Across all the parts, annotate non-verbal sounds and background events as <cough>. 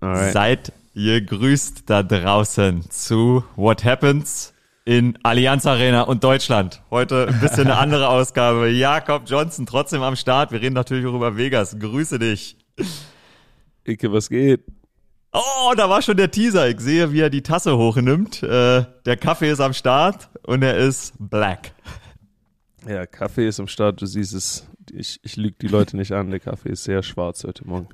Alright. Seid ihr grüßt da draußen zu What Happens in Allianz Arena und Deutschland. Heute ein bisschen eine andere <laughs> Ausgabe. Jakob Johnson trotzdem am Start. Wir reden natürlich auch über Vegas. Grüße dich. Icke, was geht? Oh, da war schon der Teaser. Ich sehe, wie er die Tasse hochnimmt. Äh, der Kaffee ist am Start und er ist black. Ja, Kaffee ist am Start. Du siehst es. Ich, ich lüge die Leute nicht an. Der Kaffee ist sehr schwarz heute Morgen.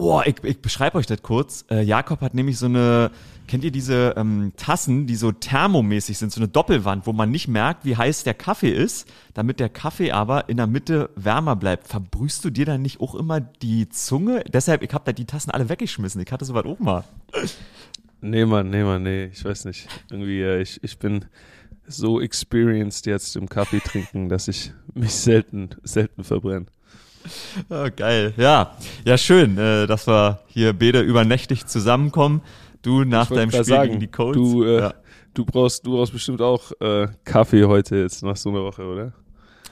Oh, ich, ich beschreibe euch das kurz. Äh, Jakob hat nämlich so eine, kennt ihr diese ähm, Tassen, die so thermomäßig sind, so eine Doppelwand, wo man nicht merkt, wie heiß der Kaffee ist, damit der Kaffee aber in der Mitte wärmer bleibt. Verbrühst du dir dann nicht auch immer die Zunge? Deshalb, ich habe da die Tassen alle weggeschmissen. Ich hatte sowas auch mal. Nee, Mann, nee, Mann, nee, ich weiß nicht. Irgendwie, äh, ich, ich bin so experienced jetzt im Kaffee trinken, dass ich mich selten, selten verbrenne. Oh, geil. Ja, ja, schön, äh, dass wir hier beide übernächtig zusammenkommen. Du nach deinem Spiel sagen, gegen die Colts. Du, äh, ja. du, brauchst, du brauchst bestimmt auch äh, Kaffee heute jetzt nach so einer Woche, oder?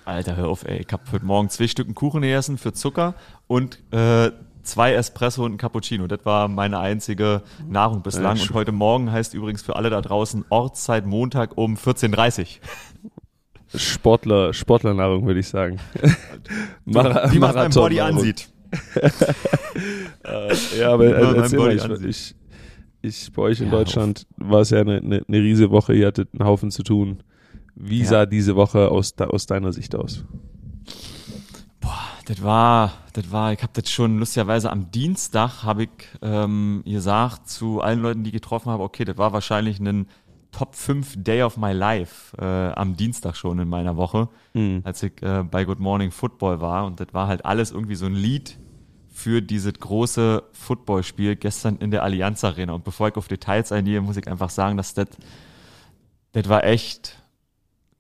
Alter, hör auf, ey. Ich hab heute Morgen zwei Stücken Kuchen gegessen für Zucker und äh, zwei Espresso und ein Cappuccino. Das war meine einzige Nahrung bislang. Und heute Morgen heißt übrigens für alle da draußen Ortszeit Montag um 14.30 Uhr. Sportler, Sportlernahrung, würde ich sagen. <laughs> Mar Wie man beim Body ansieht. <laughs> ja, aber äh, erzähl mal, ich, ich, ich, bei euch in ja, Deutschland war es ja eine, eine, eine riesige Woche, ihr hattet einen Haufen zu tun. Wie ja. sah diese Woche aus, aus deiner Sicht aus? Boah, das war, das war, ich habe das schon lustigerweise am Dienstag habe ich ähm, gesagt zu allen Leuten, die ich getroffen habe, okay, das war wahrscheinlich ein Top 5 Day of My Life äh, am Dienstag schon in meiner Woche, mhm. als ich äh, bei Good Morning Football war. Und das war halt alles irgendwie so ein Lied für dieses große Footballspiel gestern in der Allianz Arena. Und bevor ich auf Details eingehe, muss ich einfach sagen, dass das, das war echt,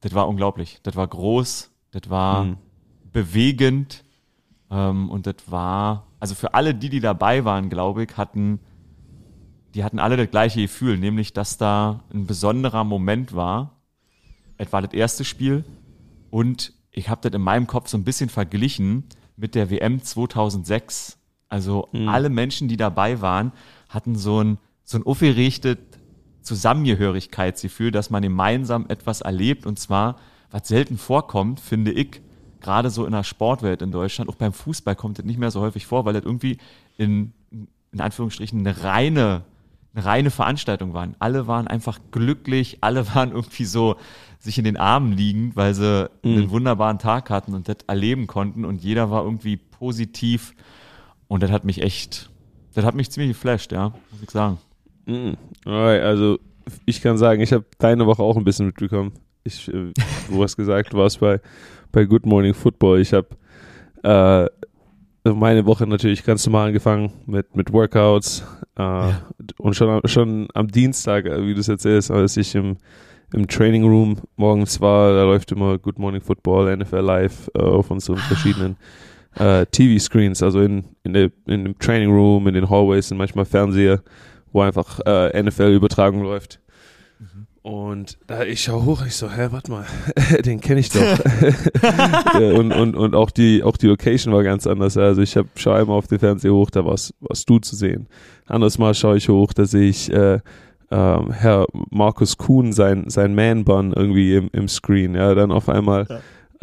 das war unglaublich. Das war groß, das war mhm. bewegend ähm, und das war, also für alle, die, die dabei waren, glaube ich, hatten die hatten alle das gleiche Gefühl, nämlich, dass da ein besonderer Moment war. Etwa das erste Spiel. Und ich habe das in meinem Kopf so ein bisschen verglichen mit der WM 2006. Also mhm. alle Menschen, die dabei waren, hatten so ein, so ein aufgerichtet Zusammengehörigkeitsgefühl, dass man gemeinsam etwas erlebt. Und zwar, was selten vorkommt, finde ich, gerade so in der Sportwelt in Deutschland, auch beim Fußball kommt das nicht mehr so häufig vor, weil das irgendwie in, in Anführungsstrichen eine reine eine reine Veranstaltung waren. Alle waren einfach glücklich, alle <laughs> waren irgendwie so sich in den Armen liegend, weil sie mhm. einen wunderbaren Tag hatten und das erleben konnten und jeder war irgendwie positiv und das hat mich echt, das hat mich ziemlich geflasht, ja, muss ich sagen. Mhm. Also ich kann sagen, ich habe deine Woche auch ein bisschen mitbekommen. Ich, äh, du hast gesagt, du warst bei, bei Good Morning Football. Ich habe äh, meine Woche natürlich ganz normal angefangen mit, mit Workouts. Äh, ja. Und schon, schon am Dienstag, äh, wie du es erzählst, als ich im, im Training Room morgens war, da läuft immer Good Morning Football, NFL Live äh, auf unseren verschiedenen äh, TV-Screens. Also in, in, der, in dem Training Room, in den Hallways sind manchmal Fernseher, wo einfach äh, NFL-Übertragung läuft. Und da ich schaue hoch, ich so, hä, warte mal, <laughs> den kenne ich doch. <laughs> und, und, und auch die, auch die Location war ganz anders. Also ich habe schaue einmal auf den Fernseher hoch, da warst, warst du zu sehen. Anderes Mal schaue ich hoch, da sehe ich äh, äh, Herr Markus Kuhn, sein, sein Man-Bun irgendwie im, im Screen. Ja, dann auf einmal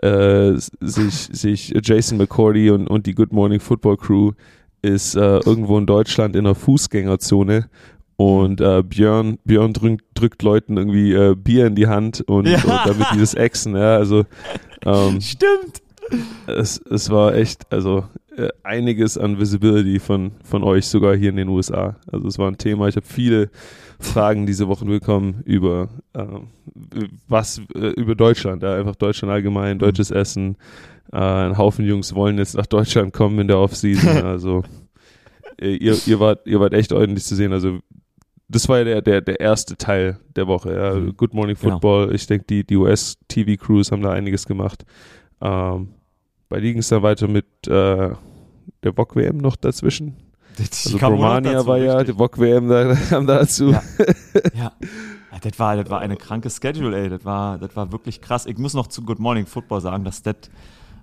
ja. äh, sehe ich, seh ich Jason McCordy und, und die Good Morning Football Crew ist äh, irgendwo in Deutschland in einer Fußgängerzone und äh, Björn, Björn drückt, drückt Leuten irgendwie äh, Bier in die Hand und, ja. und damit die das exen, ja, also ähm, Stimmt. Es, es war echt, also äh, einiges an Visibility von, von euch, sogar hier in den USA. Also es war ein Thema. Ich habe viele Fragen diese Woche bekommen über äh, was, äh, über Deutschland, ja, einfach Deutschland allgemein, deutsches mhm. Essen. Äh, ein Haufen Jungs wollen jetzt nach Deutschland kommen in der Offseason. <laughs> Also äh, ihr, ihr, wart, ihr wart echt ordentlich zu sehen. Also das war ja der, der, der erste Teil der Woche. Ja. Mhm. Good Morning genau. Football. Genau. Ich denke, die, die US-TV-Crews haben da einiges gemacht. Ähm, bei Ligen ist dann weiter mit äh, der VOG-WM noch dazwischen. Die also Romania dazu, war ja, richtig. die VOG-WM da, <laughs> kam dazu. Ja. ja. Das war, das war eine kranke Schedule, ey. Das war, das war wirklich krass. Ich muss noch zu Good Morning Football sagen, dass das,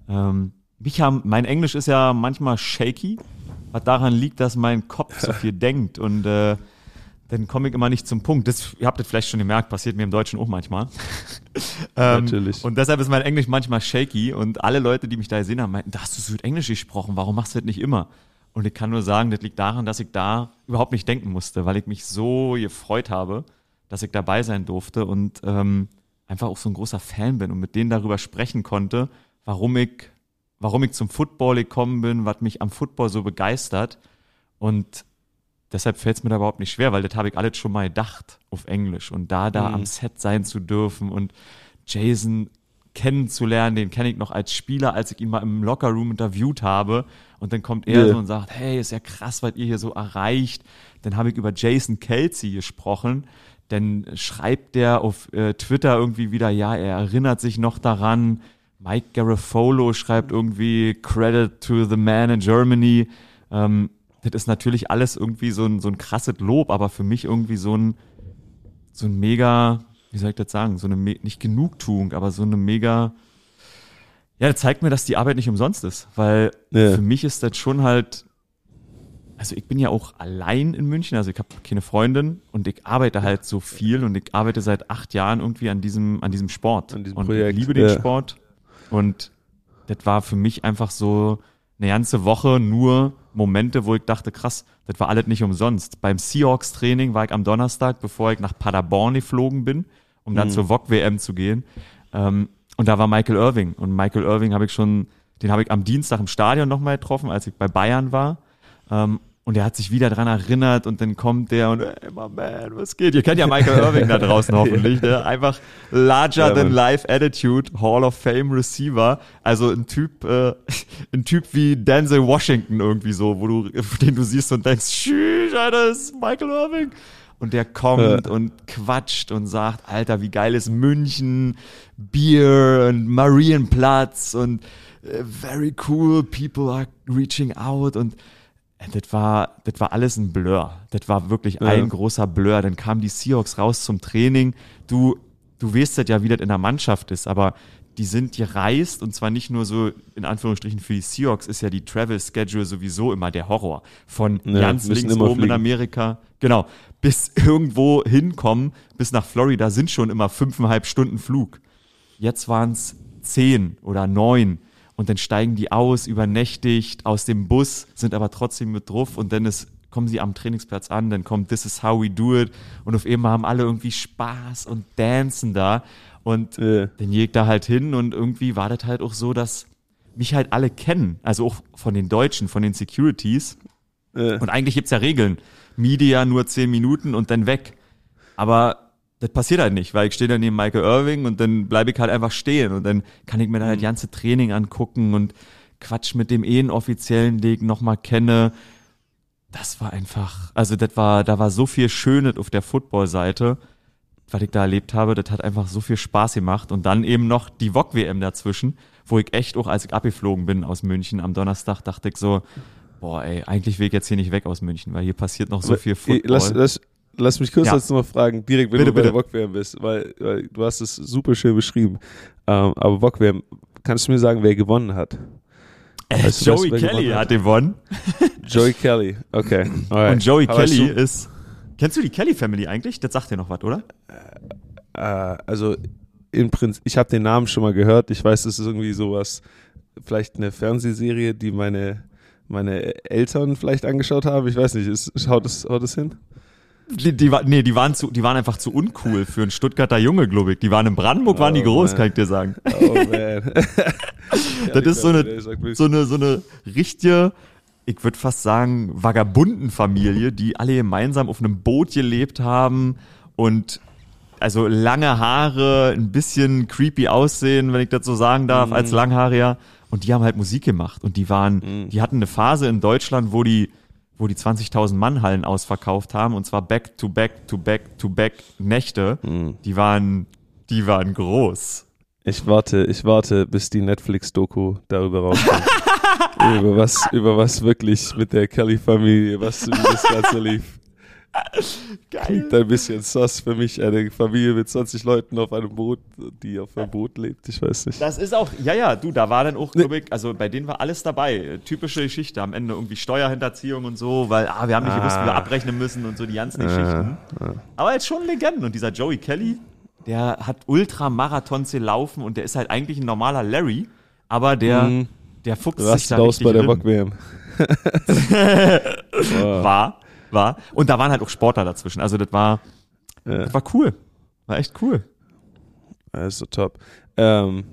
ähm, mich haben, mein Englisch ist ja manchmal shaky. was daran liegt, dass mein Kopf so <laughs> viel denkt und äh, dann komme ich immer nicht zum Punkt. Das, ihr habt das vielleicht schon gemerkt, passiert mir im Deutschen auch manchmal. <laughs> ähm, Natürlich. Und deshalb ist mein Englisch manchmal shaky und alle Leute, die mich da gesehen haben, meinten, da hast du so Englisch gesprochen, warum machst du das nicht immer? Und ich kann nur sagen, das liegt daran, dass ich da überhaupt nicht denken musste, weil ich mich so gefreut habe, dass ich dabei sein durfte und ähm, einfach auch so ein großer Fan bin und mit denen darüber sprechen konnte, warum ich, warum ich zum Football gekommen bin, was mich am Football so begeistert. Und deshalb fällt es mir da überhaupt nicht schwer, weil das habe ich alles schon mal gedacht auf Englisch. Und da, da Mhm. am Set sein zu dürfen und Jason kennenzulernen, den kenne ich noch als Spieler, als ich ihn mal im Lockerroom interviewt habe. Und dann kommt er Ja. so und sagt, hey, ist ja krass, was ihr hier so erreicht. Dann habe ich über Jason Kelsey gesprochen. Dann schreibt der auf äh, Twitter irgendwie wieder, ja, er erinnert sich noch daran. Mike Garofolo schreibt irgendwie Credit to the man in Germany. Ähm, das ist natürlich alles irgendwie so ein, so ein krasses Lob, aber für mich irgendwie so ein, so ein mega, wie soll ich das sagen, so eine, nicht Genugtuung, aber so eine mega, ja, das zeigt mir, dass die Arbeit nicht umsonst ist, weil Ja. für mich ist das schon halt, also ich bin ja auch allein in München, also ich habe keine Freundin und ich arbeite halt so viel und ich arbeite seit acht Jahren irgendwie an diesem, an diesem Sport. An diesem und Projekt, ich liebe den ja. Sport und das war für mich einfach so eine ganze Woche nur Momente, wo ich dachte, krass, das war alles nicht umsonst. Beim Seahawks-Training war ich am Donnerstag, bevor ich nach Paderborn geflogen bin, um dann Mhm. zur VOG-WM zu gehen. Ähm, und da war Michael Irving. Und Michael Irving habe ich schon, den habe ich am Dienstag im Stadion nochmal getroffen, als ich bei Bayern war. Ähm, und er hat sich wieder dran erinnert und dann kommt der und, ey, my man, was geht? Ihr kennt ja Michael <laughs> Irving da draußen hoffentlich, ne? Einfach larger Ja, than life attitude, Hall of Fame Receiver. Also ein Typ, äh, <laughs> ein Typ wie Denzel Washington irgendwie so, wo du, <laughs> den du siehst und denkst, tschüss, Alter, das ist Michael Irving. Und der kommt Ja. und quatscht und sagt, Alter, wie geil ist München, Bier und Marienplatz und äh, very cool, people are reaching out und das war, das war alles ein Blur. Das war wirklich Ja. ein großer Blur. Dann kamen die Seahawks raus zum Training. Du, du weißt das ja, wie das in der Mannschaft ist, aber die sind gereist und zwar nicht nur so in Anführungsstrichen für die Seahawks ist ja die Travel Schedule sowieso immer der Horror. Von Ja, ganz links oben in fliegen. Amerika, genau, bis <laughs> irgendwo hinkommen, bis nach Florida sind schon immer fünfeinhalb Stunden Flug. Jetzt waren es zehn oder neun. Und dann steigen die aus, übernächtigt aus dem Bus, sind aber trotzdem mit drauf und dann ist, kommen sie am Trainingsplatz an, dann kommt This is how we do it und auf einmal haben alle irgendwie Spaß und dancen da und Ja. dann gehe ich da halt hin und irgendwie war das halt auch so, dass mich halt alle kennen, also auch von den Deutschen, von den Securities Ja. und eigentlich gibt's ja Regeln. Media nur zehn Minuten und dann weg. Aber das passiert halt nicht, weil ich stehe da neben Michael Irving und dann bleibe ich halt einfach stehen und dann kann ich mir da halt das ganze Training angucken und Quatsch mit dem Inoffiziellen, den ich nochmal kenne. Das war einfach, also das war, da war so viel Schönes auf der Football-Seite, was ich da erlebt habe, das hat einfach so viel Spaß gemacht und dann eben noch die VOG-WM dazwischen, wo ich echt auch, als ich abgeflogen bin aus München am Donnerstag, dachte ich so, boah ey, eigentlich will ich jetzt hier nicht weg aus München, weil hier passiert noch so viel Eh, Football. Lass, lass, lass mich kurz Ja. jetzt noch fragen, direkt wenn Bitte, du bei der. VOG-WM bist, weil, weil du hast es super schön beschrieben. Ähm, aber VOG-WM, kannst du mir sagen, wer gewonnen hat? Äh, Weißt du, Joey Kelly gewonnen hat? hat gewonnen <laughs> Joey Kelly, okay. alright. und Joey Aber Kelly ist, kennst du die Kelly Family eigentlich? Das sagt dir noch was, oder? Du, äh, also im Prinzip, ich habe den Namen schon mal gehört. Ich weiß, es ist irgendwie sowas, vielleicht eine Fernsehserie, die meine meine Eltern vielleicht angeschaut haben. Ich weiß nicht, ist, haut, es, haut es hin? Die, die, nee, die waren zu, die waren einfach zu uncool für einen Stuttgarter Junge, glaube ich. Die waren in Brandenburg, waren die Oh, groß, man. kann ich dir sagen. Oh man. <laughs> Das ist so eine, so eine, so eine richtige, ich würde fast sagen, Vagabundenfamilie, die alle gemeinsam auf einem Boot gelebt haben und also lange Haare, ein bisschen creepy aussehen, wenn ich das so sagen darf, als Langhaariger. Und die haben halt Musik gemacht und die waren, die hatten eine Phase in Deutschland, wo die, wo die 20.000 Mann Hallen ausverkauft haben und zwar back to back to back to back Nächte. Die waren, die waren groß. Ich warte, ich warte, bis die Netflix-Doku darüber rauskommt. <laughs> über was, über was wirklich mit der Kelly-Familie, was wie das Ganze lief. Geil. Klingt ein bisschen sass für mich, eine Familie mit 20 Leuten auf einem Boot, die auf einem Boot lebt. Ich weiß nicht. Das ist auch, ja, ja, du, da war dann auch, glaube ich, also bei denen war alles dabei. Typische Geschichte, am Ende irgendwie Steuerhinterziehung und so, weil, ah, wir haben nicht ah. gewusst, wie wir abrechnen müssen und so die ganzen ah. Geschichten. Ah. Aber jetzt schon Legenden. Und dieser Joey Kelly, der hat Ultramarathons gelaufen und der ist halt eigentlich ein normaler Larry, aber der, mhm. der fuchst Rast sich da aus bei der Bock WM. <laughs> <laughs> war, war. Und da waren halt auch Sportler dazwischen. Also das war, ja. das war cool. War echt cool. Das ist so top. Ähm,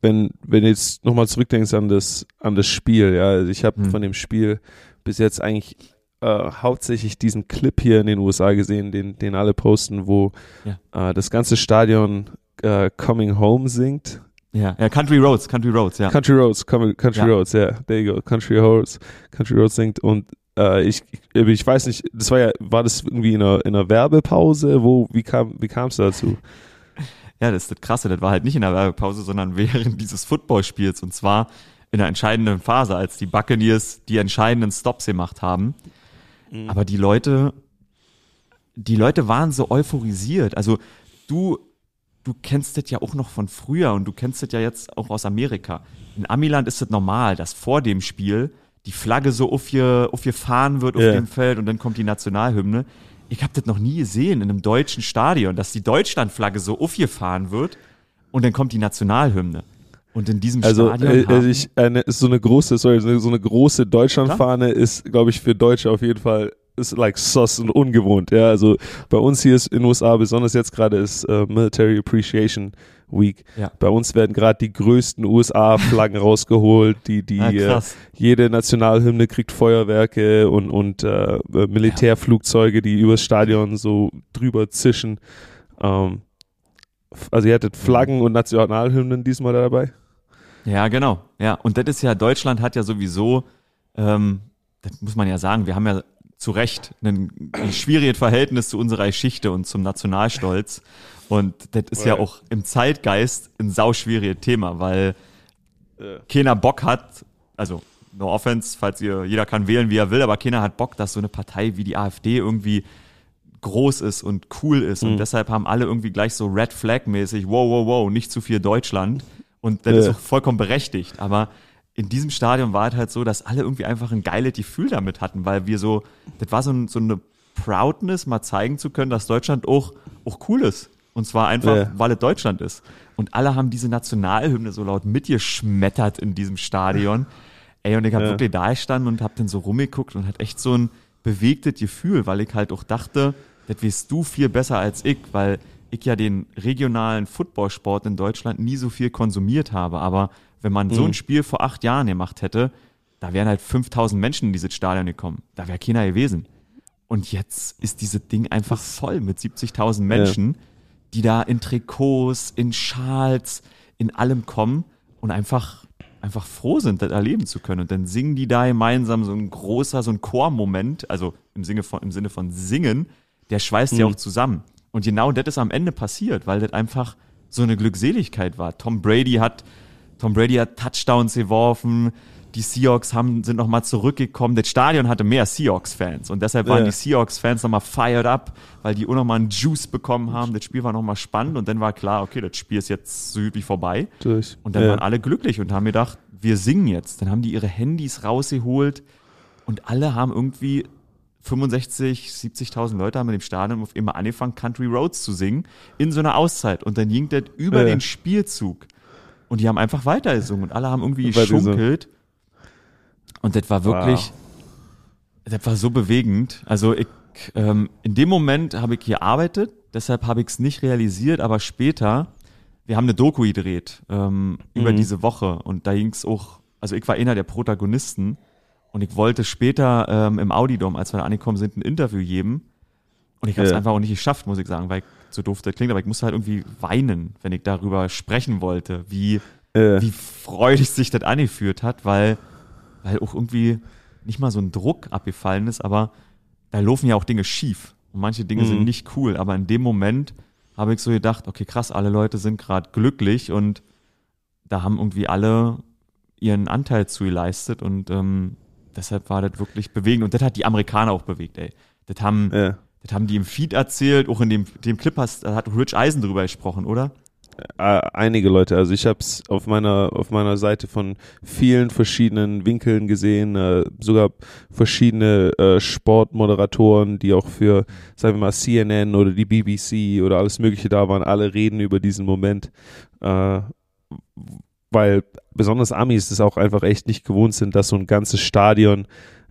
wenn, wenn du jetzt nochmal zurückdenkst an das, an das Spiel, ja, also ich habe hm. von dem Spiel bis jetzt eigentlich äh, hauptsächlich diesen Clip hier in den USA gesehen, den, den alle posten, wo ja. äh, das ganze Stadion äh, Coming Home singt. Ja, ja, Country Roads, Country Roads, ja. Country Roads, Country. Roads, ja, there you go, Country Roads, Country Roads singt und äh, ich, ich weiß nicht, das war ja, war das irgendwie in einer, in einer Werbepause, wo, wie kam, wie kam es dazu? <laughs> Ja, das ist das Krasse, das war halt nicht in der Werbepause, sondern <laughs> während dieses Footballspiels und zwar in der entscheidenden Phase, als die Buccaneers die entscheidenden Stops gemacht haben. Mhm. Aber die Leute, die Leute waren so euphorisiert. Also du, du kennst das ja auch noch von früher und du kennst das ja jetzt auch aus Amerika. In Amiland ist es normal, dass vor dem Spiel die Flagge so aufgefahren wird auf yeah. dem Feld und dann kommt die Nationalhymne. Ich habe das noch nie gesehen in einem deutschen Stadion, dass die Deutschlandflagge so aufgefahren wird und dann kommt die Nationalhymne. Und in diesem also, Stadion. Äh, also ich, eine, so eine große, sorry, so eine große Deutschlandfahne ist, glaube ich, für Deutsche auf jeden Fall ist like sus und ungewohnt. Ja, also bei uns hier ist in den USA, besonders jetzt gerade ist uh, Military Appreciation Week. Ja. Bei uns werden gerade die größten USA-Flaggen <laughs> rausgeholt. Die, die ah, äh, jede Nationalhymne kriegt Feuerwerke und und äh, Militärflugzeuge, die übers Stadion so drüber zischen. Ähm, also ihr hattet Flaggen und Nationalhymnen diesmal dabei? Ja, genau. Ja, und das ist ja, Deutschland hat ja sowieso, ähm, das muss man ja sagen, wir haben ja zu Recht ein, ein schwieriges Verhältnis zu unserer Geschichte und zum Nationalstolz. Und das ist ja auch im Zeitgeist ein sauschwieriges Thema, weil ja. keiner Bock hat, also no offense, falls ihr, jeder kann wählen, wie er will, aber keiner hat Bock, dass so eine Partei wie die AfD irgendwie groß ist und cool ist. Mhm. Und deshalb haben alle irgendwie gleich so Red Flag mäßig, wow, wow, wow, nicht zu viel Deutschland. Und das ja. ist auch vollkommen berechtigt. Aber in diesem Stadion war es halt so, dass alle irgendwie einfach ein geiles Gefühl damit hatten, weil wir so, das war so, ein, so eine Proudness, mal zeigen zu können, dass Deutschland auch, auch cool ist. Und zwar einfach, ja. weil es Deutschland ist. Und alle haben diese Nationalhymne so laut mitgeschmettert in diesem Stadion. Ey, und ich habe ja. wirklich da gestanden und hab dann so rumgeguckt und hat echt so ein bewegtes Gefühl, weil ich halt auch dachte, das weißt du viel besser als ich, weil ich ja den regionalen Footballsport in Deutschland nie so viel konsumiert habe. Aber wenn man mhm. so ein Spiel vor acht Jahren gemacht hätte, da wären halt 5000 Menschen in dieses Stadion gekommen. Da wäre keiner gewesen. Und jetzt ist dieses Ding einfach voll mit 70.000 Menschen, ja. die da in Trikots, in Schals, in allem kommen und einfach, einfach froh sind, das erleben zu können. Und dann singen die da gemeinsam so ein großer, so ein Chormoment, also im Sinne von, im Sinne von singen, der schweißt mhm. ja auch zusammen. Und genau das ist am Ende passiert, weil das einfach so eine Glückseligkeit war. Tom Brady hat, Tom Brady hat Touchdowns geworfen, die Seahawks haben, sind nochmal zurückgekommen. Das Stadion hatte mehr Seahawks-Fans und deshalb waren ja. die Seahawks-Fans nochmal fired up, weil die auch nochmal einen Juice bekommen haben. Das Spiel war nochmal spannend und dann war klar, okay, das Spiel ist jetzt so üblich vorbei. Durch. Und dann ja. waren alle glücklich und haben gedacht, wir singen jetzt. Dann haben die ihre Handys rausgeholt und alle haben irgendwie 65, 70.000 Leute haben in dem Stadion auf immer angefangen, Country Roads zu singen, in so einer Auszeit. Und dann ging das über ja. den Spielzug. Und die haben einfach weiter gesungen und alle haben irgendwie geschunkelt. Und das war wirklich, wow. das war so bewegend. Also ich, ähm, in dem Moment habe ich gearbeitet, deshalb habe ich es nicht realisiert, aber später, wir haben eine Doku gedreht ähm, mhm. über diese Woche und da ging es auch, also ich war einer der Protagonisten und ich wollte später ähm, im Audidom, als wir da angekommen sind, ein Interview geben. Und ich habe es ja. einfach auch nicht geschafft, muss ich sagen, weil ich so doof das klingt, aber ich musste halt irgendwie weinen, wenn ich darüber sprechen wollte, wie, ja. wie freudig sich das angeführt hat, weil, weil auch irgendwie nicht mal so ein Druck abgefallen ist, aber da laufen ja auch Dinge schief. Und manche Dinge mhm. sind nicht cool, aber in dem Moment habe ich so gedacht, okay, krass, alle Leute sind gerade glücklich und da haben irgendwie alle ihren Anteil zu geleistet und ähm, deshalb war das wirklich bewegend. Und das hat die Amerikaner auch bewegt, ey. Das haben, ja. Das haben die im Feed erzählt, auch in dem, dem Clip hast, hat Rich Eisen drüber gesprochen, oder? Äh, einige Leute. Also ich habe es auf meiner auf meiner Seite von vielen verschiedenen Winkeln gesehen, äh, sogar verschiedene äh, Sportmoderatoren, die auch für, sagen wir mal, CNN oder die BBC oder alles Mögliche da waren. Alle reden über diesen Moment, äh, weil besonders Amis das auch einfach echt nicht gewohnt sind, dass so ein ganzes Stadion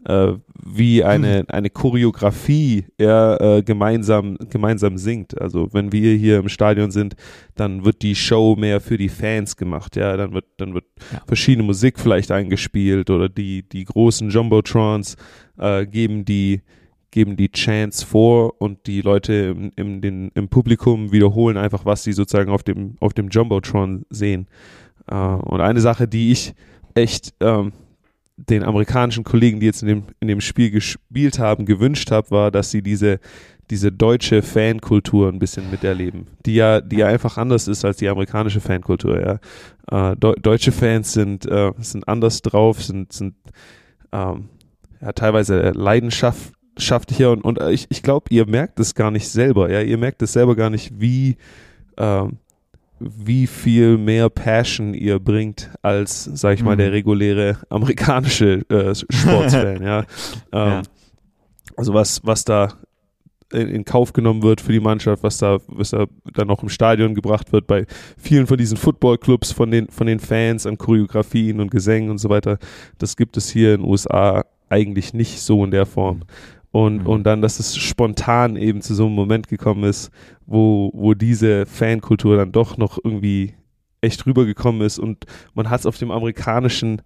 äh, wie eine, hm. eine Choreografie er äh, gemeinsam, gemeinsam singt. Also wenn wir hier im Stadion sind, dann wird die Show mehr für die Fans gemacht. Ja, dann wird, dann wird ja. verschiedene Musik vielleicht eingespielt oder die, die großen Jumbotrons äh, geben die, geben die Chants vor und die Leute im, im, den, im Publikum wiederholen einfach, was sie sozusagen auf dem, auf dem Jumbotron sehen. Äh, und eine Sache, die ich echt, ähm, den amerikanischen Kollegen, die jetzt in dem, in dem Spiel gespielt haben, gewünscht habe, war, dass sie diese, diese deutsche Fankultur ein bisschen miterleben, die ja, die ja einfach anders ist als die amerikanische Fankultur, ja. Äh, De deutsche Fans sind, äh, sind anders drauf, sind, sind ähm, ja, teilweise leidenschaftlicher und, und ich, ich glaube, ihr merkt es gar nicht selber, ja, ihr merkt es selber gar nicht, wie, ähm, wie viel mehr Passion ihr bringt als, sag ich mal, der mhm. reguläre amerikanische äh, Sportsfan, ja. <laughs> Ähm, ja. Also was, was da in, in, Kauf genommen wird für die Mannschaft, was da, was da dann noch im Stadion gebracht wird bei vielen von diesen Footballclubs, von den, von den Fans an Choreografien und Gesängen und so weiter, das gibt es hier in den USA eigentlich nicht so in der Form. Und, mhm. und dann, dass es spontan eben zu so einem Moment gekommen ist, wo, wo diese Fankultur dann doch noch irgendwie echt rübergekommen ist und man hat es auf dem amerikanischen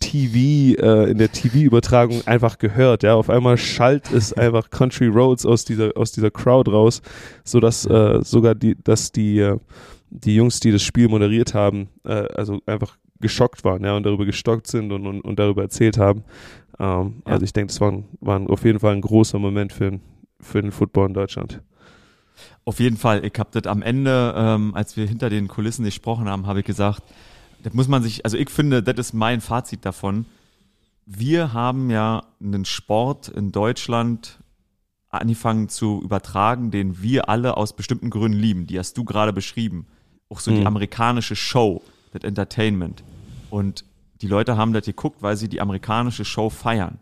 TV, äh, in der TV-Übertragung einfach gehört, ja. Auf einmal schallt es einfach Country Roads aus dieser, aus dieser Crowd raus, sodass äh, sogar die, dass die, äh, die Jungs, die das Spiel moderiert haben, äh, also einfach geschockt waren, ja, und darüber gestockt sind und, und, und darüber erzählt haben. Ähm, ja. Also ich denke, das war, ein, war ein, auf jeden Fall ein großer Moment für, für den Football in Deutschland. Auf jeden Fall. Ich habe das am Ende, ähm, als wir hinter den Kulissen gesprochen haben, habe ich gesagt, das muss man sich, also ich finde, das ist mein Fazit davon. Wir haben ja einen Sport in Deutschland angefangen zu übertragen, den wir alle aus bestimmten Gründen lieben. Die hast du gerade beschrieben. Auch so mhm. die amerikanische Show, das Entertainment. Und die Leute haben das geguckt, weil sie die amerikanische Show feiern.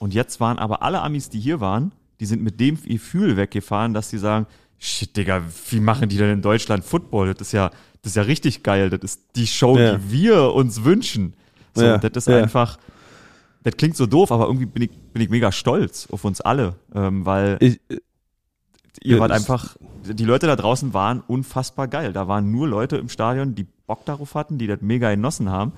Und jetzt waren aber alle Amis, die hier waren, die sind mit dem Gefühl weggefahren, dass sie sagen, shit, Digga, wie machen die denn in Deutschland Football? Das ist ja, das ist ja richtig geil. Das ist die Show, ja. die wir uns wünschen. So, ja. das ist ja. einfach, das klingt so doof, aber irgendwie bin ich, bin ich mega stolz auf uns alle, ähm, weil ich, ihr wart einfach, die Leute da draußen waren unfassbar geil. Da waren nur Leute im Stadion, die Bock darauf hatten, die das mega genossen haben.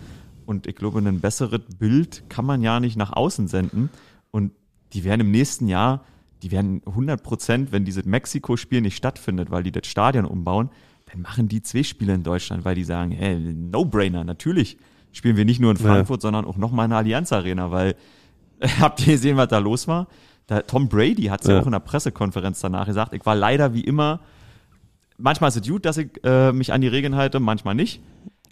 Und ich glaube, ein besseres Bild kann man ja nicht nach außen senden. Und die werden im nächsten Jahr, die werden 100 Prozent, wenn dieses Mexiko-Spiel nicht stattfindet, weil die das Stadion umbauen, dann machen die zwei Spiele in Deutschland, weil die sagen, hey, No-Brainer, natürlich spielen wir nicht nur in Frankfurt, ja. sondern auch nochmal in der Allianz Arena, weil <laughs> habt ihr gesehen, was da los war? Da, Tom Brady hat es ja. ja. auch in der Pressekonferenz danach gesagt, ich war leider wie immer, manchmal ist es gut, dass ich äh, mich an die Regeln halte, manchmal nicht.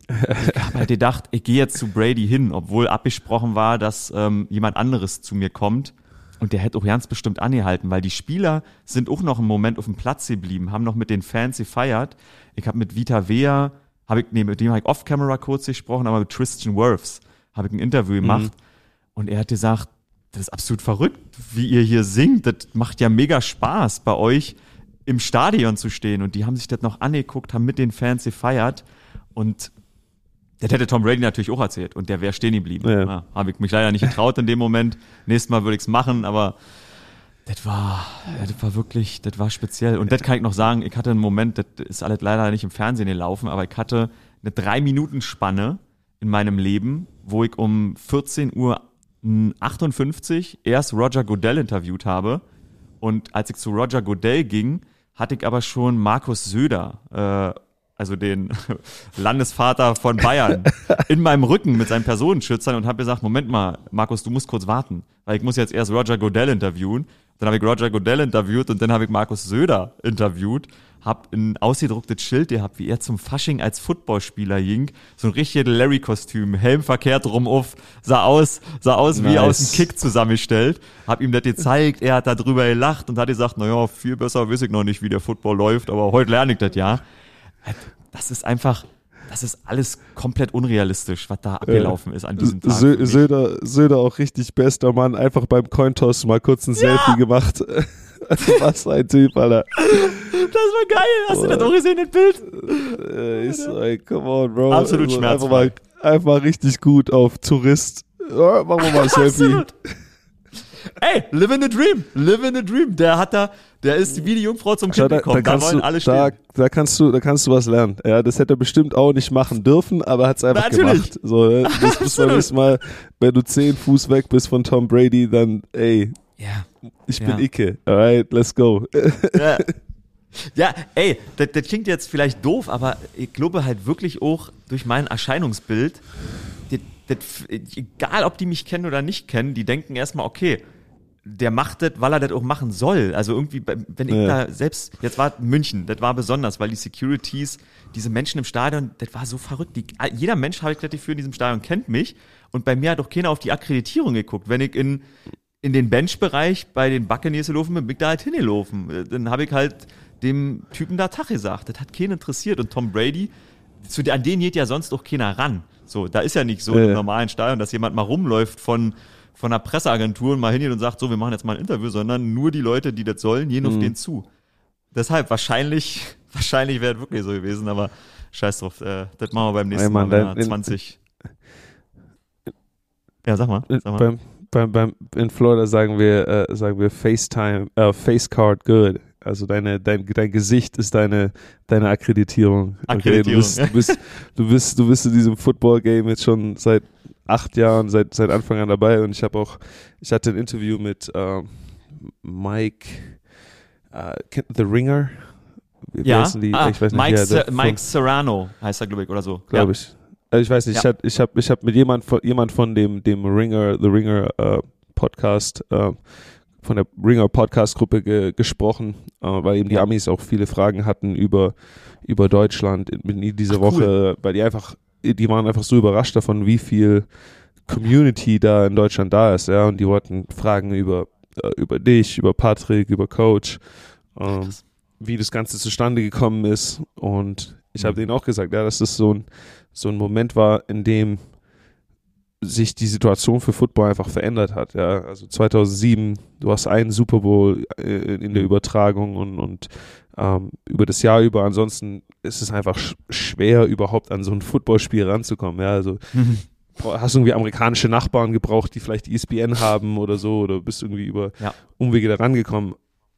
Ich habe halt gedacht, ich gehe jetzt zu Brady hin, obwohl abgesprochen war, dass ähm, jemand anderes zu mir kommt. Und der hätte auch ganz bestimmt angehalten, weil die Spieler sind auch noch einen Moment auf dem Platz geblieben, haben noch mit den Fans gefeiert. Ich habe mit Vita Wea, habe ich, nee, mit dem habe ich off-camera kurz gesprochen, aber mit Tristan Wirfs habe ich ein Interview mhm. gemacht. Mhm. Und er hat gesagt, das ist absolut verrückt, wie ihr hier singt. Das macht ja mega Spaß, bei euch im Stadion zu stehen. Und die haben sich das noch angeguckt, haben mit den Fans gefeiert. Und das hätte Tom Brady natürlich auch erzählt und der wäre stehen geblieben. Ja. Ja, Habe ich mich leider nicht getraut in dem Moment. Nächstes Mal würde ich es machen, aber das war, das war wirklich, das war speziell. Und das kann ich noch sagen, ich hatte einen Moment, das ist alles leider nicht im Fernsehen gelaufen, aber ich hatte eine drei Minuten Spanne in meinem Leben, wo ich um 14 Uhr 58 erst Roger Goodell interviewt habe. Und als ich zu Roger Goodell ging, hatte ich aber schon Markus Söder äh, also den <laughs> Landesvater von Bayern, <laughs> in meinem Rücken mit seinen Personenschützern und habe gesagt, Moment mal, Markus, du musst kurz warten, weil ich muss jetzt erst Roger Godell interviewen. Dann habe ich Roger Godell interviewt und dann habe ich Markus Söder interviewt, hab ein ausgedrucktes Schild gehabt, wie er zum Fasching als Footballspieler ging. So ein richtiges Larry-Kostüm, Helm verkehrt rum auf, sah aus, sah aus nice. wie aus dem Kick zusammengestellt. Hab ihm das gezeigt, er hat da drüber gelacht und hat gesagt, naja, viel besser weiß ich noch nicht, wie der Football läuft, aber heute lerne ich das ja. Das ist einfach, das ist alles komplett unrealistisch, was da abgelaufen ist an diesem Tag. Söder, Söder auch richtig bester Mann, einfach beim Cointoss mal kurz ein ja. Selfie gemacht. <laughs> Was ein Typ, Alter. Das war geil. Hast du das auch gesehen, das Bild? Äh, ich so, ey, come on, Bro. Absolut also, schmerzvoll. Einfach einfach mal richtig gut auf Tourist. Ja, machen wir mal ein <laughs> Selfie. Absolut. Ey, live in the dream, live in the dream. Der hat da, der ist wie die Jungfrau zum Kind da, gekommen. Da, da wollen du, alle stehen. Da, da, kannst du, da kannst du was lernen. Ja, das hätte er bestimmt auch nicht machen dürfen, aber hat es einfach Natürlich. gemacht. So, ne? <laughs> das muss man wissen mal, wenn du zehn Fuß weg bist von Tom Brady, dann, ey, ja. ich bin ja. Icke. Alright, let's go. Ja. <laughs> Ja, ey, das, das klingt jetzt vielleicht doof, aber ich glaube halt wirklich auch durch mein Erscheinungsbild, das, das, egal ob die mich kennen oder nicht kennen, die denken erstmal, okay, der macht das, weil er das auch machen soll. Also irgendwie, wenn ich ja. da selbst, jetzt war München, das war besonders, weil die Securities, diese Menschen im Stadion, das war so verrückt. Die, jeder Mensch, habe ich das Gefühl, in diesem Stadion kennt mich. Und bei mir hat auch keiner auf die Akkreditierung geguckt. Wenn ich in, in den Benchbereich bei den Buccaneers gelaufen bin, bin ich da halt hingelaufen. Dann habe ich halt dem Typen da Tag gesagt. Das hat keinen interessiert. Und Tom Brady, zu, an den geht ja sonst auch keiner ran. So, da ist ja nicht so ja. im normalen Stadion, dass jemand mal rumläuft von von einer Presseagentur mal hingeht und sagt, so, wir machen jetzt mal ein Interview, sondern nur die Leute, die das sollen, gehen mhm. auf den zu. Deshalb, wahrscheinlich, <laughs> wahrscheinlich wäre es wirklich so gewesen, aber scheiß drauf, äh, das machen wir beim nächsten Mal, Mann, 20. ja, sag mal. Sag mal. Beim, beim, beim, in Florida sagen wir, äh, sagen wir FaceTime, äh, Facecard good. Also deine, dein, dein Gesicht ist deine, deine Akkreditierung. Akkreditierung. Okay, du, bist, du, bist, du, bist, du bist in diesem Football-Game jetzt schon seit acht Jahren, seit, seit Anfang an dabei und ich habe auch, ich hatte ein Interview mit äh, Mike, äh, The Ringer. Wie ja, die? Ah, ich weiß nicht, Mike, ja, Mike Serrano heißt er, glaube ich, oder so. Glaube ja. ich. Also ich weiß nicht, ja. ich habe ich hab mit jemand von, jemand von dem, dem Ringer, The Ringer äh, Podcast, äh, von der Ringer Podcast Gruppe ge gesprochen, äh, weil eben die Amis auch viele Fragen hatten über, über Deutschland in, in dieser Ach, Woche, cool. weil die einfach die waren einfach so überrascht davon, wie viel Community da in Deutschland da ist, ja, und die wollten Fragen über, äh, über dich, über Patrick, über Coach, ähm, wie das Ganze zustande gekommen ist. Und ich habe mhm. denen auch gesagt, ja, dass das so ein, so ein Moment war, in dem sich die Situation für Football einfach verändert hat. Ja, also 2007, du hast einen Super Bowl äh, in der. Übertragung und, und ähm, über das Jahr über. Ansonsten ist es einfach sch schwer, überhaupt an so ein Footballspiel ranzukommen. Ja, also mhm. hast du irgendwie amerikanische Nachbarn gebraucht, die vielleicht ESPN haben oder so, oder bist irgendwie über ja. Umwege da rangekommen.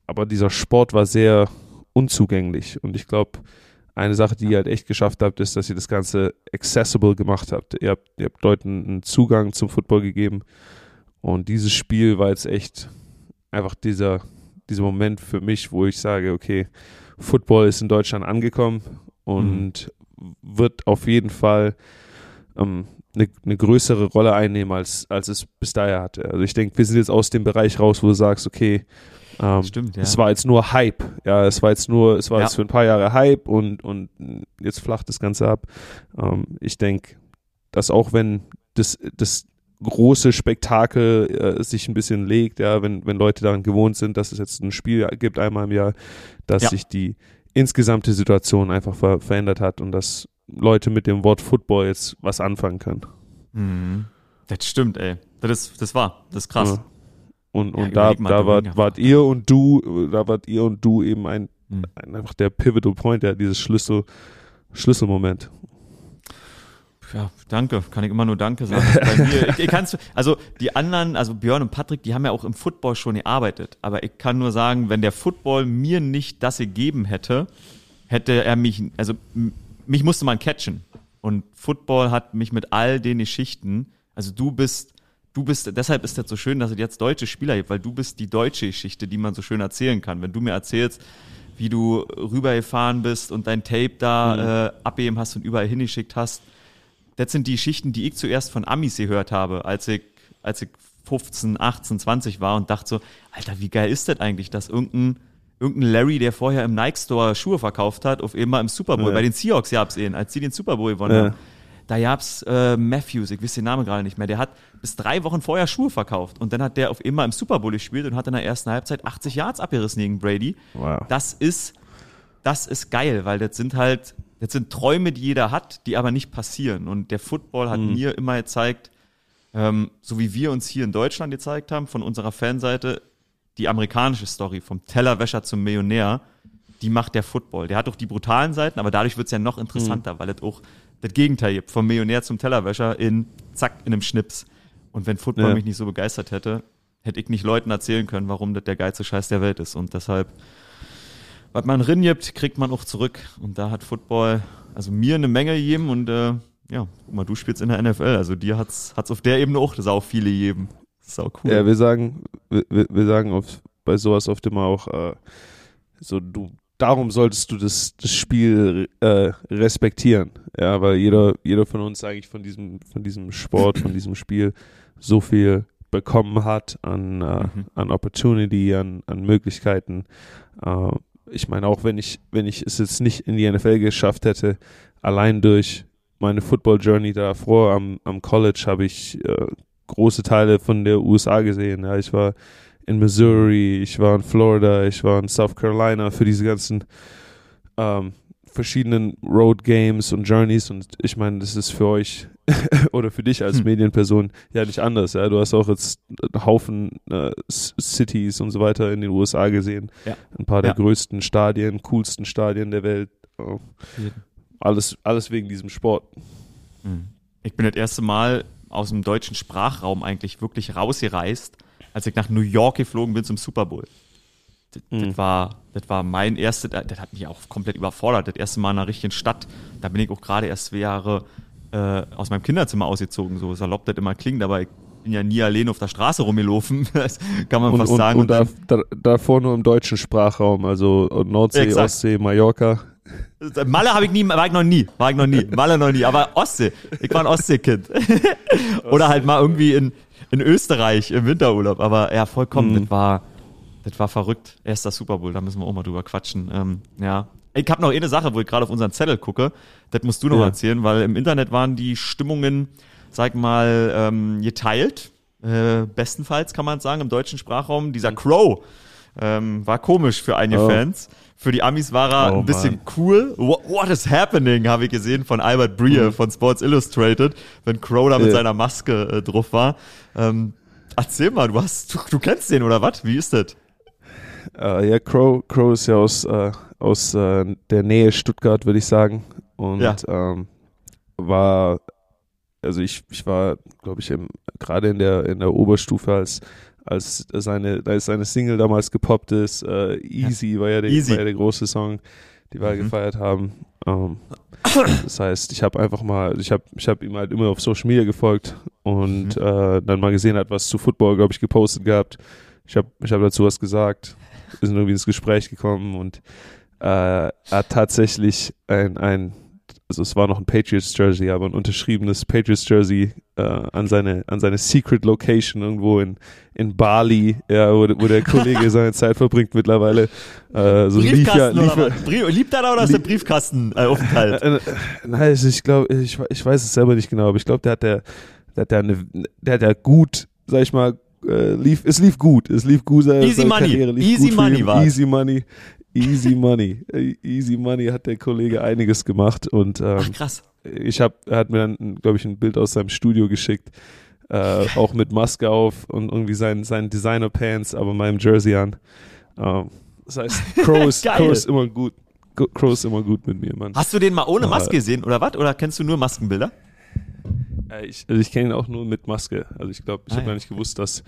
Aber dieser Sport war sehr unzugänglich und ich glaube, eine Sache, die ihr halt echt geschafft habt, ist, dass ihr das Ganze accessible gemacht habt. Ihr habt, ihr habt Leuten einen Zugang zum Football gegeben. Und dieses Spiel war jetzt echt einfach dieser, dieser Moment für mich, wo ich sage, okay, Football ist in Deutschland angekommen und mhm. wird auf jeden Fall ähm, eine, eine, größere Rolle einnehmen, als, als es bis daher hatte. Also ich denke, wir sind jetzt aus dem Bereich raus, wo du sagst, okay, ähm, Stimmt, ja. Es war jetzt nur Hype. Ja, es war jetzt nur, es war ja. jetzt für ein paar Jahre Hype und, und jetzt flacht das Ganze ab. Ähm, ich denke, dass auch wenn das, das große Spektakel äh, sich ein bisschen legt, ja, wenn, wenn Leute daran gewohnt sind, dass es jetzt ein Spiel gibt einmal im Jahr, dass ja. sich die insgesamte Situation einfach ver verändert hat und dass Leute mit dem Wort Football jetzt was anfangen können. Mhm. Das stimmt, ey. Das ist, das war, das ist krass. Ja. Und, und ja, da, da wart, wart ihr und du, da wart ihr und du eben ein, hm. ein einfach der Pivotal Point, ja, dieses Schlüssel, Schlüsselmoment. Ja, danke. Kann ich immer nur Danke sagen. Bei mir, <laughs> ich, ich kann's, also die anderen, also Björn und Patrick, die haben ja auch im Football schon gearbeitet. Aber ich kann nur sagen, wenn der Football mir nicht das gegeben hätte, hätte er mich, also mich musste man catchen. Und Football hat mich mit all den Geschichten, also du bist du bist, deshalb ist das so schön, dass es jetzt deutsche Spieler gibt, weil du bist die deutsche Geschichte, die man so schön erzählen kann. Wenn du mir erzählst, wie du rübergefahren bist und dein Tape da mhm. äh, abgeben hast und überall hingeschickt hast, das sind die Geschichten, die ich zuerst von Amis gehört habe, als ich, als ich 15, 18, 20 war und dachte so, Alter, wie geil ist das eigentlich, dass irgendein irgendein Larry, der vorher im Nike Store Schuhe verkauft hat, auf eben mal im Super Bowl. Ja. Bei den Seahawks gab's ihn, als sie den Super Bowl gewonnen Ja. haben. Da gab's äh, Matthews, ich weiß den Namen gerade nicht mehr, der hat bis drei Wochen vorher Schuhe verkauft und dann hat der auf immer im Super Bowl gespielt und hat in der ersten Halbzeit 80 Yards abgerissen gegen Brady. Wow. Das ist, das ist geil, weil das sind halt, das sind Träume, die jeder hat, die aber nicht passieren. Und der Football hat mir immer gezeigt, ähm, so wie wir uns hier in Deutschland gezeigt haben, von unserer Fanseite, die amerikanische Story vom Tellerwäscher zum Millionär, die macht der Football. Der hat auch die brutalen Seiten, aber dadurch wird's ja noch interessanter, weil es auch das Gegenteil gibt, vom Millionär zum Tellerwäscher in zack, in einem Schnips. Und wenn Football Ja. mich nicht so begeistert hätte, hätte ich nicht Leuten erzählen können, warum das der geilste Scheiß der Welt ist. Und deshalb, was man drin gibt, kriegt man auch zurück. Und da hat Football, also mir eine Menge gegeben und äh, ja, guck mal, du spielst in der NFL, also dir hat's, hat's auf der Ebene auch sau viele gegeben. Sau cool. Ja, wir sagen, wir, wir wir sagen auf, bei sowas oft immer auch, äh, so du, darum solltest du das, das Spiel äh, respektieren. Ja, weil jeder, jeder von uns eigentlich von diesem, von diesem Sport, von diesem Spiel so viel bekommen hat an, äh, Mhm. an Opportunity, an, an Möglichkeiten. Äh, ich meine, auch wenn ich, wenn ich es jetzt nicht in die NFL geschafft hätte, allein durch meine Football Journey davor am, am College habe ich äh, große Teile von der USA gesehen. Ja, ich war in Missouri, ich war in Florida, ich war in South Carolina für diese ganzen ähm, verschiedenen Road Games und Journeys und ich meine, das ist für euch <laughs> oder für dich als Hm. Medienperson ja nicht anders. Ja, du hast auch jetzt einen Haufen äh, Cities und so weiter in den USA gesehen. Ja. Ein paar der Ja. größten Stadien, coolsten Stadien der Welt. Oh. Alles, alles wegen diesem Sport. Mhm. Ich bin das erste Mal aus dem deutschen Sprachraum eigentlich wirklich rausgereist, als ich nach New York geflogen bin zum Super Bowl. Das, Mhm. das, war, das war mein erstes, das hat mich auch komplett überfordert. Das erste Mal in einer richtigen Stadt. Da bin ich auch gerade erst zwei Jahre äh, aus meinem Kinderzimmer ausgezogen, so salopp das immer klingt, aber ich bin ja nie allein auf der Straße rumgelaufen, <laughs> das kann man Und, fast und, sagen. und da, da, davor nur im deutschen Sprachraum, also Nordsee, Exakt. Ostsee, Mallorca. <laughs> Malle habe ich nie, war ich noch nie, war ich noch nie, Malle noch nie, aber Ostsee, ich war ein Ostseekind. <laughs> Oder halt mal irgendwie in, in Österreich im Winterurlaub, aber ja, vollkommen, Mhm. das war, das war verrückt. Erster Super Bowl, da müssen wir auch mal drüber quatschen. Ähm, ja. Ich habe noch eine Sache, wo ich gerade auf unseren Zettel gucke, das musst du noch Ja. erzählen, weil im Internet waren die Stimmungen, sag mal, ähm, geteilt. Äh, bestenfalls kann man sagen, im deutschen Sprachraum. Dieser Crow ähm, war komisch für einige Oh. Fans. Für die Amis war er Oh, ein bisschen Mann. cool. What, what is happening, habe ich gesehen von Albert Breer Mhm. von Sports Illustrated, wenn Crow da mit seiner Maske äh, drauf war. Ähm, erzähl mal, du hast, du, du kennst den oder was? Wie ist das? Äh, ja, Crow, Crow ist ja aus, äh, aus äh, der Nähe Stuttgart, würde ich sagen. Und Ja. ähm, war, also ich, ich war, glaube ich, gerade in der, in der Oberstufe, als, als seine, als seine Single damals gepoppt ist. Äh, Easy war ja, der, Easy. war ja der große Song, die wir Mhm. gefeiert haben. Ähm, das heißt, ich habe einfach mal, ich habe ich hab ihm halt immer auf Social Media gefolgt und Mhm. äh, dann mal gesehen hat, was zu Football, glaube ich, gepostet gehabt. Ich habe ich hab dazu was gesagt, sind irgendwie ins Gespräch gekommen und äh, hat tatsächlich ein, ein, also es war noch ein Patriots Jersey, aber ein unterschriebenes Patriots Jersey äh, an seine an seine Secret Location irgendwo in in Bali, ja, wo, wo der Kollege <laughs> seine Zeit verbringt mittlerweile. Äh, so lief Briefkasten lief ja, was? Brief, liebt er da oder ist der Briefkasten äh, Aufenthalt? äh, äh, Nein, also ich glaube, ich, ich weiß es selber nicht genau, aber ich glaube, der hat der, der hat der, eine, der hat der gut, sag ich mal, äh, lief, es lief gut, es lief gut. Seine, Easy Money. Karriere lief Easy Money war's. Easy Money, Easy Money, Easy Money hat der Kollege einiges gemacht und ähm, Ach krass. ich habe, er hat mir dann, glaube ich, ein Bild aus seinem Studio geschickt, äh, <laughs> auch mit Maske auf und irgendwie seinen, seinen Designer-Pants, aber meinem Jersey an. Ähm, das heißt, <laughs> Crow ist. Crow ist immer gut. Crow ist immer gut mit mir, Mann. Hast du den mal ohne. Maske gesehen oder was? Oder kennst du nur Maskenbilder? Äh, ich, also ich kenne ihn auch nur mit Maske. Also ich glaube, ich Ah, habe ja. gar nicht gewusst, dass,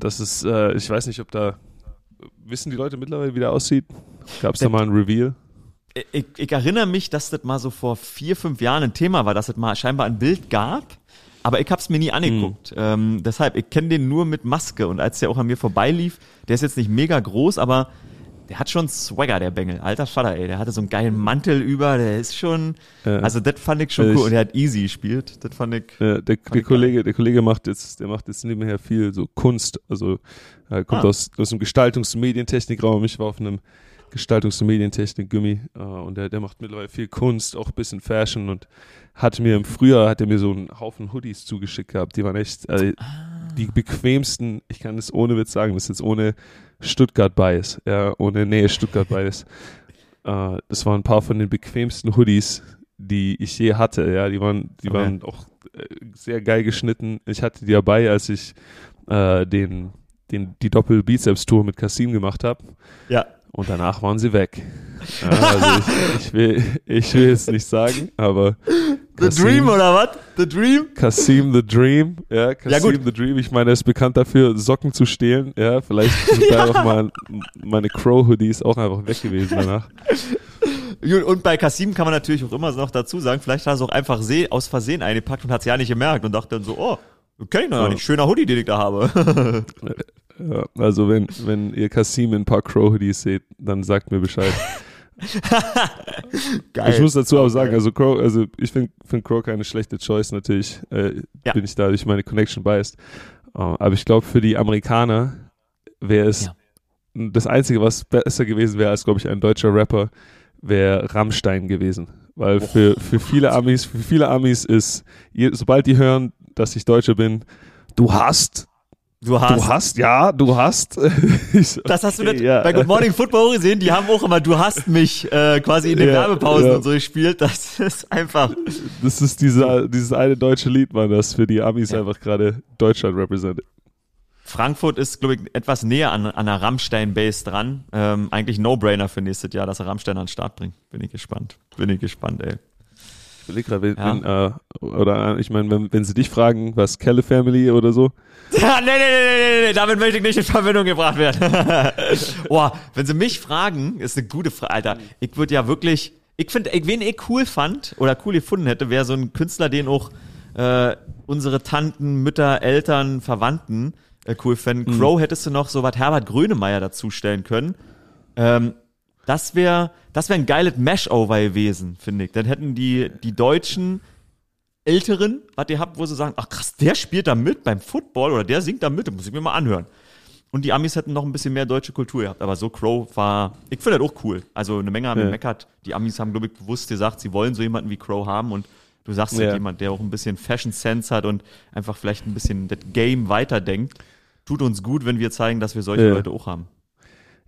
dass es, äh, ich weiß nicht, ob da, wissen die Leute mittlerweile, wie der aussieht? Gab es da mal ein Reveal? ich, ich erinnere mich, dass das mal so vor vier, fünf Jahren ein Thema war, dass es mal scheinbar ein Bild gab, aber ich habe es mir nie angeguckt. Ähm, deshalb, ich kenne den nur mit Maske und als der auch an mir vorbeilief, der ist jetzt nicht mega groß, aber der hat schon Swagger, der Bengel. Alter Vater, ey. Der hatte so einen geilen Mantel über, der ist schon, Ja. also das fand ich schon Also cool. Und der hat easy gespielt. Das fand ich, Ja, der, der ich Kollege, der Kollege macht jetzt, der macht jetzt nebenher viel so Kunst, also er kommt Ah. aus, aus einem Gestaltungs- und Medientechnikraum. Ich war auf einem Gestaltungs- und Medientechnik-Gummi äh, und der, der macht mittlerweile viel Kunst, auch ein bisschen Fashion und hat mir im Frühjahr hat er mir so einen Haufen Hoodies zugeschickt gehabt. Die waren echt äh, die bequemsten, ich kann das ohne Witz sagen, das ist jetzt ohne Stuttgart-Bias, ja, ohne Nähe Stuttgart-Bias. äh, das waren ein paar von den bequemsten Hoodies, die ich je hatte, ja, die waren, die Okay. waren auch äh, sehr geil geschnitten. Ich hatte die dabei, als ich äh, den, den, die Doppel-Bizeps-Tour mit Kasim gemacht habe. ja. Und danach waren sie weg. Ja, also ich, ich, will, ich will jetzt nicht sagen, aber The Dream oder was? The Dream? Kasim the Dream, ja, Kasim gut. the Dream. Ich meine, er ist bekannt dafür, Socken zu stehlen. Ja, vielleicht sind <laughs> da auch mal meine Crow-Hoodies auch einfach weg gewesen danach. Und bei Kasim kann man natürlich auch immer noch dazu sagen, vielleicht hat er es auch einfach aus Versehen eingepackt und hat es ja nicht gemerkt und dachte dann so, oh, kenn ich noch Ja. nicht, schöner Hoodie, den ich da habe. <laughs> Ja, also wenn, wenn ihr Kasim in ein paar Crow-Hoodies seht, dann sagt mir Bescheid. <laughs> <laughs> Geil. Ich muss dazu auch sagen, also Crow, also ich finde find Crow keine schlechte Choice natürlich. Äh, Ja. Bin ich da durch meine Connection biased. Äh, aber ich glaube, für die Amerikaner wäre es Ja. das Einzige, was besser gewesen wäre als, glaube ich, ein deutscher Rapper, wäre Rammstein gewesen. Weil für, <laughs> für viele Amis, für viele Amis ist, sobald die hören, dass ich Deutscher bin, du hast, du hast, du hast, ja, du hast. <laughs> So, das hast du nicht ja. bei Good Morning Football gesehen, die haben auch immer, du hast mich äh, quasi in den Ja, Werbepausen ja. und so gespielt. Das ist einfach. Das ist diese, dieses eine deutsche Lied, man, das für die Amis einfach gerade Deutschland repräsentiert. Frankfurt ist, glaube ich, etwas näher an, an einer Rammstein-Base dran. Ähm, eigentlich No-Brainer für nächstes Jahr, dass er Rammstein an den Start bringt. Bin ich gespannt. Bin ich gespannt, ey. Ich überleg grad, wenn, äh, oder ich meine, wenn, wenn sie dich fragen, was Kelle Family oder so, <laughs> Ja, nee, nee, nee, nee, nee, nee, damit möchte ich nicht in Verbindung gebracht werden. <laughs> Boah, wenn sie mich fragen, ist eine gute Frage, Alter. Ich würde ja wirklich, ich finde, wen ich cool fand oder cool gefunden hätte, wäre so ein Künstler, den auch äh, unsere Tanten, Mütter, Eltern, Verwandten äh, cool fänden. Mhm. Crow hättest du noch so was Herbert Grönemeyer dazustellen können. Ähm, das wäre das wäre ein geiles Mashover gewesen, finde ich. Dann hätten die, die Deutschen Älteren, was ihr habt, wo sie sagen, ach krass, der spielt da mit beim Football oder der singt da mit, das muss ich mir mal anhören. Und die Amis hätten noch ein bisschen mehr deutsche Kultur gehabt. Aber so Crow war, ich finde das auch cool. Also eine Menge haben Ja. gemeckert. Die Amis haben, glaube ich, bewusst gesagt, sie wollen so jemanden wie Crow haben und du sagst Ja. halt jemand, der auch ein bisschen Fashion Sense hat und einfach vielleicht ein bisschen das Game weiterdenkt. Tut uns gut, wenn wir zeigen, dass wir solche Ja. Leute auch haben.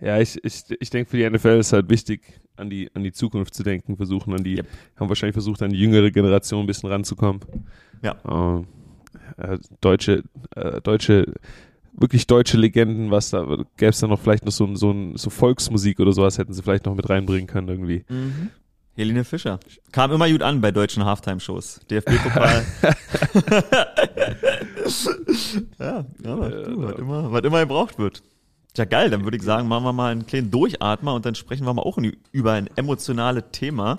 Ja, ich, ich, ich denke, für die NFL ist halt wichtig, an die, an die Zukunft zu denken, versuchen, an die, Yep. haben wahrscheinlich versucht, an die jüngere Generation ein bisschen ranzukommen. Ja. Ähm, äh, deutsche, äh, deutsche, wirklich deutsche Legenden, was da, gäbe es da noch vielleicht noch so, so, so Volksmusik oder sowas, hätten sie vielleicht noch mit reinbringen können irgendwie. Helene Fischer. Kam immer gut an bei deutschen Halftime-Shows. DFB-Pokal. <laughs> <laughs> <laughs> ja, aber du, was immer, was immer gebraucht wird. Ja, geil, dann würde ich sagen, machen wir mal einen kleinen Durchatmer und dann sprechen wir mal auch über ein emotionales Thema,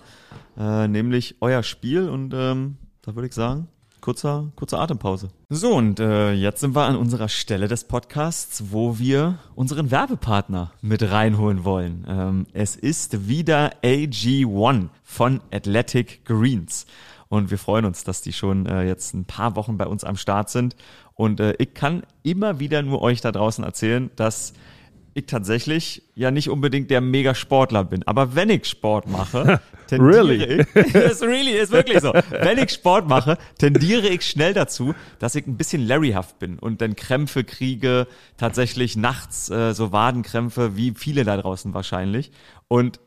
äh, nämlich euer Spiel und ähm, da würde ich sagen, kurzer, kurze Atempause. So, und äh, jetzt sind wir an unserer Stelle des Podcasts, wo wir unseren Werbepartner mit reinholen wollen. Ähm, es ist wieder AG1 von Athletic Greens. Und wir freuen uns, dass die schon äh, jetzt ein paar Wochen bei uns am Start sind. Und äh, ich kann immer wieder nur euch da draußen erzählen, dass ich tatsächlich ja nicht unbedingt der Mega-Sportler bin. Aber wenn ich Sport mache, <laughs> tendiere Really? ich, <laughs> ist really, ist wirklich so. Wenn ich Sport mache, tendiere ich schnell dazu, dass ich ein bisschen Larryhaft bin und dann Krämpfe kriege, tatsächlich nachts äh, so Wadenkrämpfe, wie viele da draußen wahrscheinlich. Und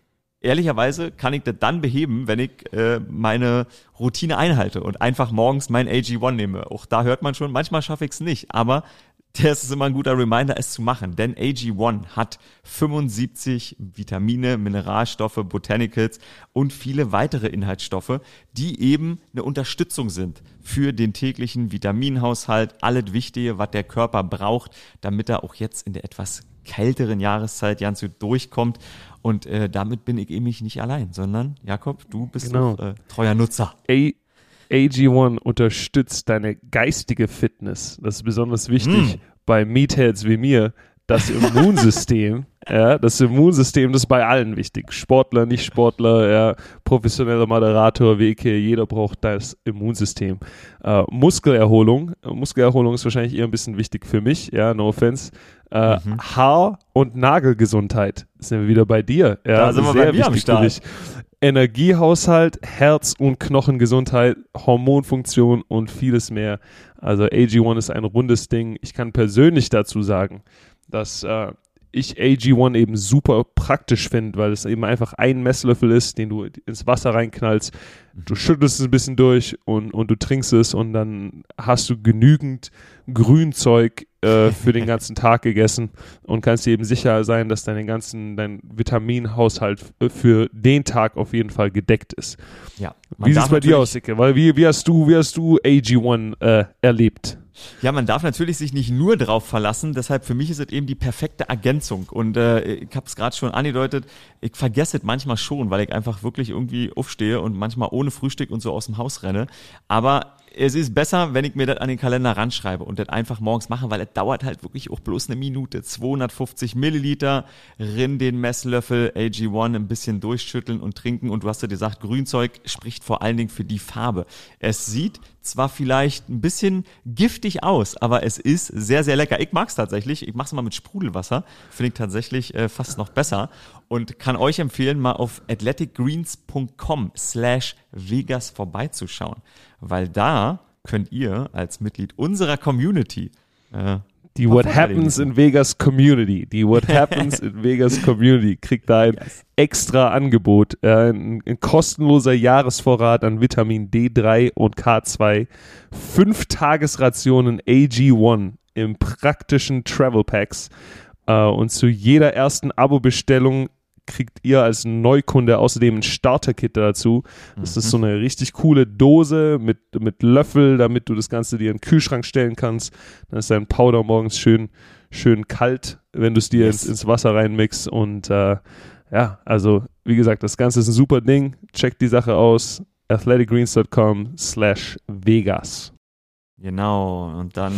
ehrlicherweise kann ich das dann beheben, wenn ich äh, meine Routine einhalte und einfach morgens mein AG1 nehme. Auch da hört man schon, manchmal schaffe ich es nicht, aber <laughs> das ist immer ein guter Reminder, es zu machen. Denn AG1 hat 75 Vitamine, Mineralstoffe, Botanicals und viele weitere Inhaltsstoffe, die eben eine Unterstützung sind für den täglichen Vitaminhaushalt. Alles Wichtige, was der Körper braucht, damit er auch jetzt in der etwas kälteren Jahreszeit ganz gut durchkommt. Und äh, damit bin ich eben nicht allein, sondern Jakob, du bist Genau. doch, äh, treuer Nutzer. A AG1 unterstützt deine geistige Fitness. Das ist besonders wichtig Mm. Bei Meatheads wie mir, das Immunsystem, <laughs> ja, das Immunsystem, das ist bei allen wichtig. Sportler, Nicht-Sportler, ja, professioneller Moderator, WK, jeder braucht das Immunsystem. Äh, Muskelerholung, Muskelerholung ist wahrscheinlich eher ein bisschen wichtig für mich, ja, no offense. Äh, mhm. Haar- und Nagelgesundheit sind wir wieder bei dir. Ja, da sind wir bei mir am Start. Energiehaushalt, Herz- und Knochengesundheit, Hormonfunktion und vieles mehr. Also AG1 ist ein rundes Ding. Ich kann persönlich dazu sagen, dass äh, ich AG1 eben super praktisch finde, weil es eben einfach ein Messlöffel ist, den du ins Wasser reinknallst. Du schüttelst es ein bisschen durch und, und du trinkst es und dann hast du genügend Grünzeug äh, für den ganzen Tag gegessen und kannst dir eben sicher sein, dass dein ganzen, dein Vitaminhaushalt für den Tag auf jeden Fall gedeckt ist. Ja. Wie sieht es bei dir aus, Icke? Weil wie, wie hast du, wie hast du AG1 äh, erlebt? Ja, man darf natürlich sich nicht nur drauf verlassen. Deshalb für mich ist es eben die perfekte Ergänzung. Und äh, ich habe es gerade schon angedeutet, ich vergesse es manchmal schon, weil ich einfach wirklich irgendwie aufstehe und manchmal ohne Frühstück und so aus dem Haus renne. Aber es ist besser, wenn ich mir das an den Kalender ranschreibe und das einfach morgens mache, weil es dauert halt wirklich auch bloß eine Minute. 250 Milliliter, rinn den Messlöffel AG1 ein bisschen durchschütteln und trinken. Und du hast ja gesagt, Grünzeug spricht vor allen Dingen für die Farbe. Es sieht zwar vielleicht ein bisschen giftig aus, aber es ist sehr, sehr lecker. Ich mag es tatsächlich. Ich mache es mal mit Sprudelwasser. Finde ich tatsächlich äh, fast noch besser. Und kann euch empfehlen, mal auf athleticgreens.com slash Vegas vorbeizuschauen. Weil da könnt ihr als Mitglied unserer Community äh, die What Happens in Vegas Community, die What <laughs> Happens in Vegas Community kriegt da ein yes. extra Angebot, äh, ein, ein, kostenloser Jahresvorrat an Vitamin D3 und K2, fünf Tagesrationen AG1 im praktischen Travel Packs. Äh, und zu jeder ersten Abo-Bestellung kriegt ihr als Neukunde außerdem ein Starter-Kit dazu. Das mhm. ist so eine richtig coole Dose mit, mit Löffel, damit du das Ganze dir in den Kühlschrank stellen kannst. Dann ist dein Powder morgens schön, schön kalt, wenn du es dir yes. ins, ins, Wasser reinmixst. Und äh, ja, also wie gesagt, das Ganze ist ein super Ding. Checkt die Sache aus. athleticgreens.com slash Vegas. Genau, und dann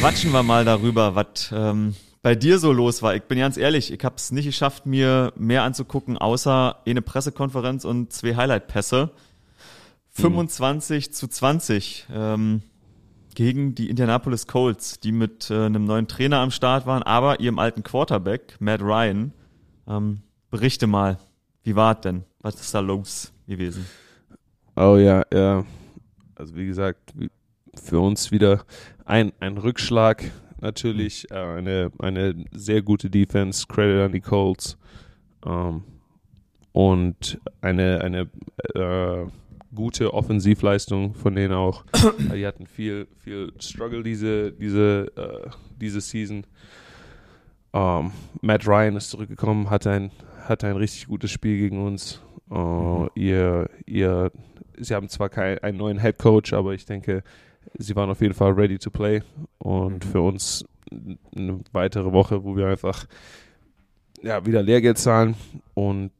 quatschen wir mal darüber, was ähm, bei dir so los war. Ich bin ganz ehrlich, ich habe es nicht geschafft, mir mehr anzugucken, außer eine Pressekonferenz und zwei Highlight-Pässe. 25 mhm. zu 20 ähm, gegen die Indianapolis Colts, die mit äh, einem neuen Trainer am Start waren, aber ihrem alten Quarterback, Matt Ryan. Ähm, berichte mal, wie war es denn? Was ist da los gewesen? Oh ja, ja. Also wie gesagt, für uns wieder ein, ein Rückschlag natürlich. Äh, eine, eine sehr gute Defense, Credit an die Colts. Ähm, und eine, eine äh, gute Offensivleistung von denen auch. <coughs> die hatten viel, viel Struggle diese, diese, äh, diese Season. Ähm, Matt Ryan ist zurückgekommen, hatte ein, hatte ein richtig gutes Spiel gegen uns. Uh, mhm. ihr, ihr, sie haben zwar keinen einen neuen Head Coach, aber ich denke, sie waren auf jeden Fall ready to play. Und mhm. für uns eine weitere Woche, wo wir einfach ja, wieder Lehrgeld zahlen und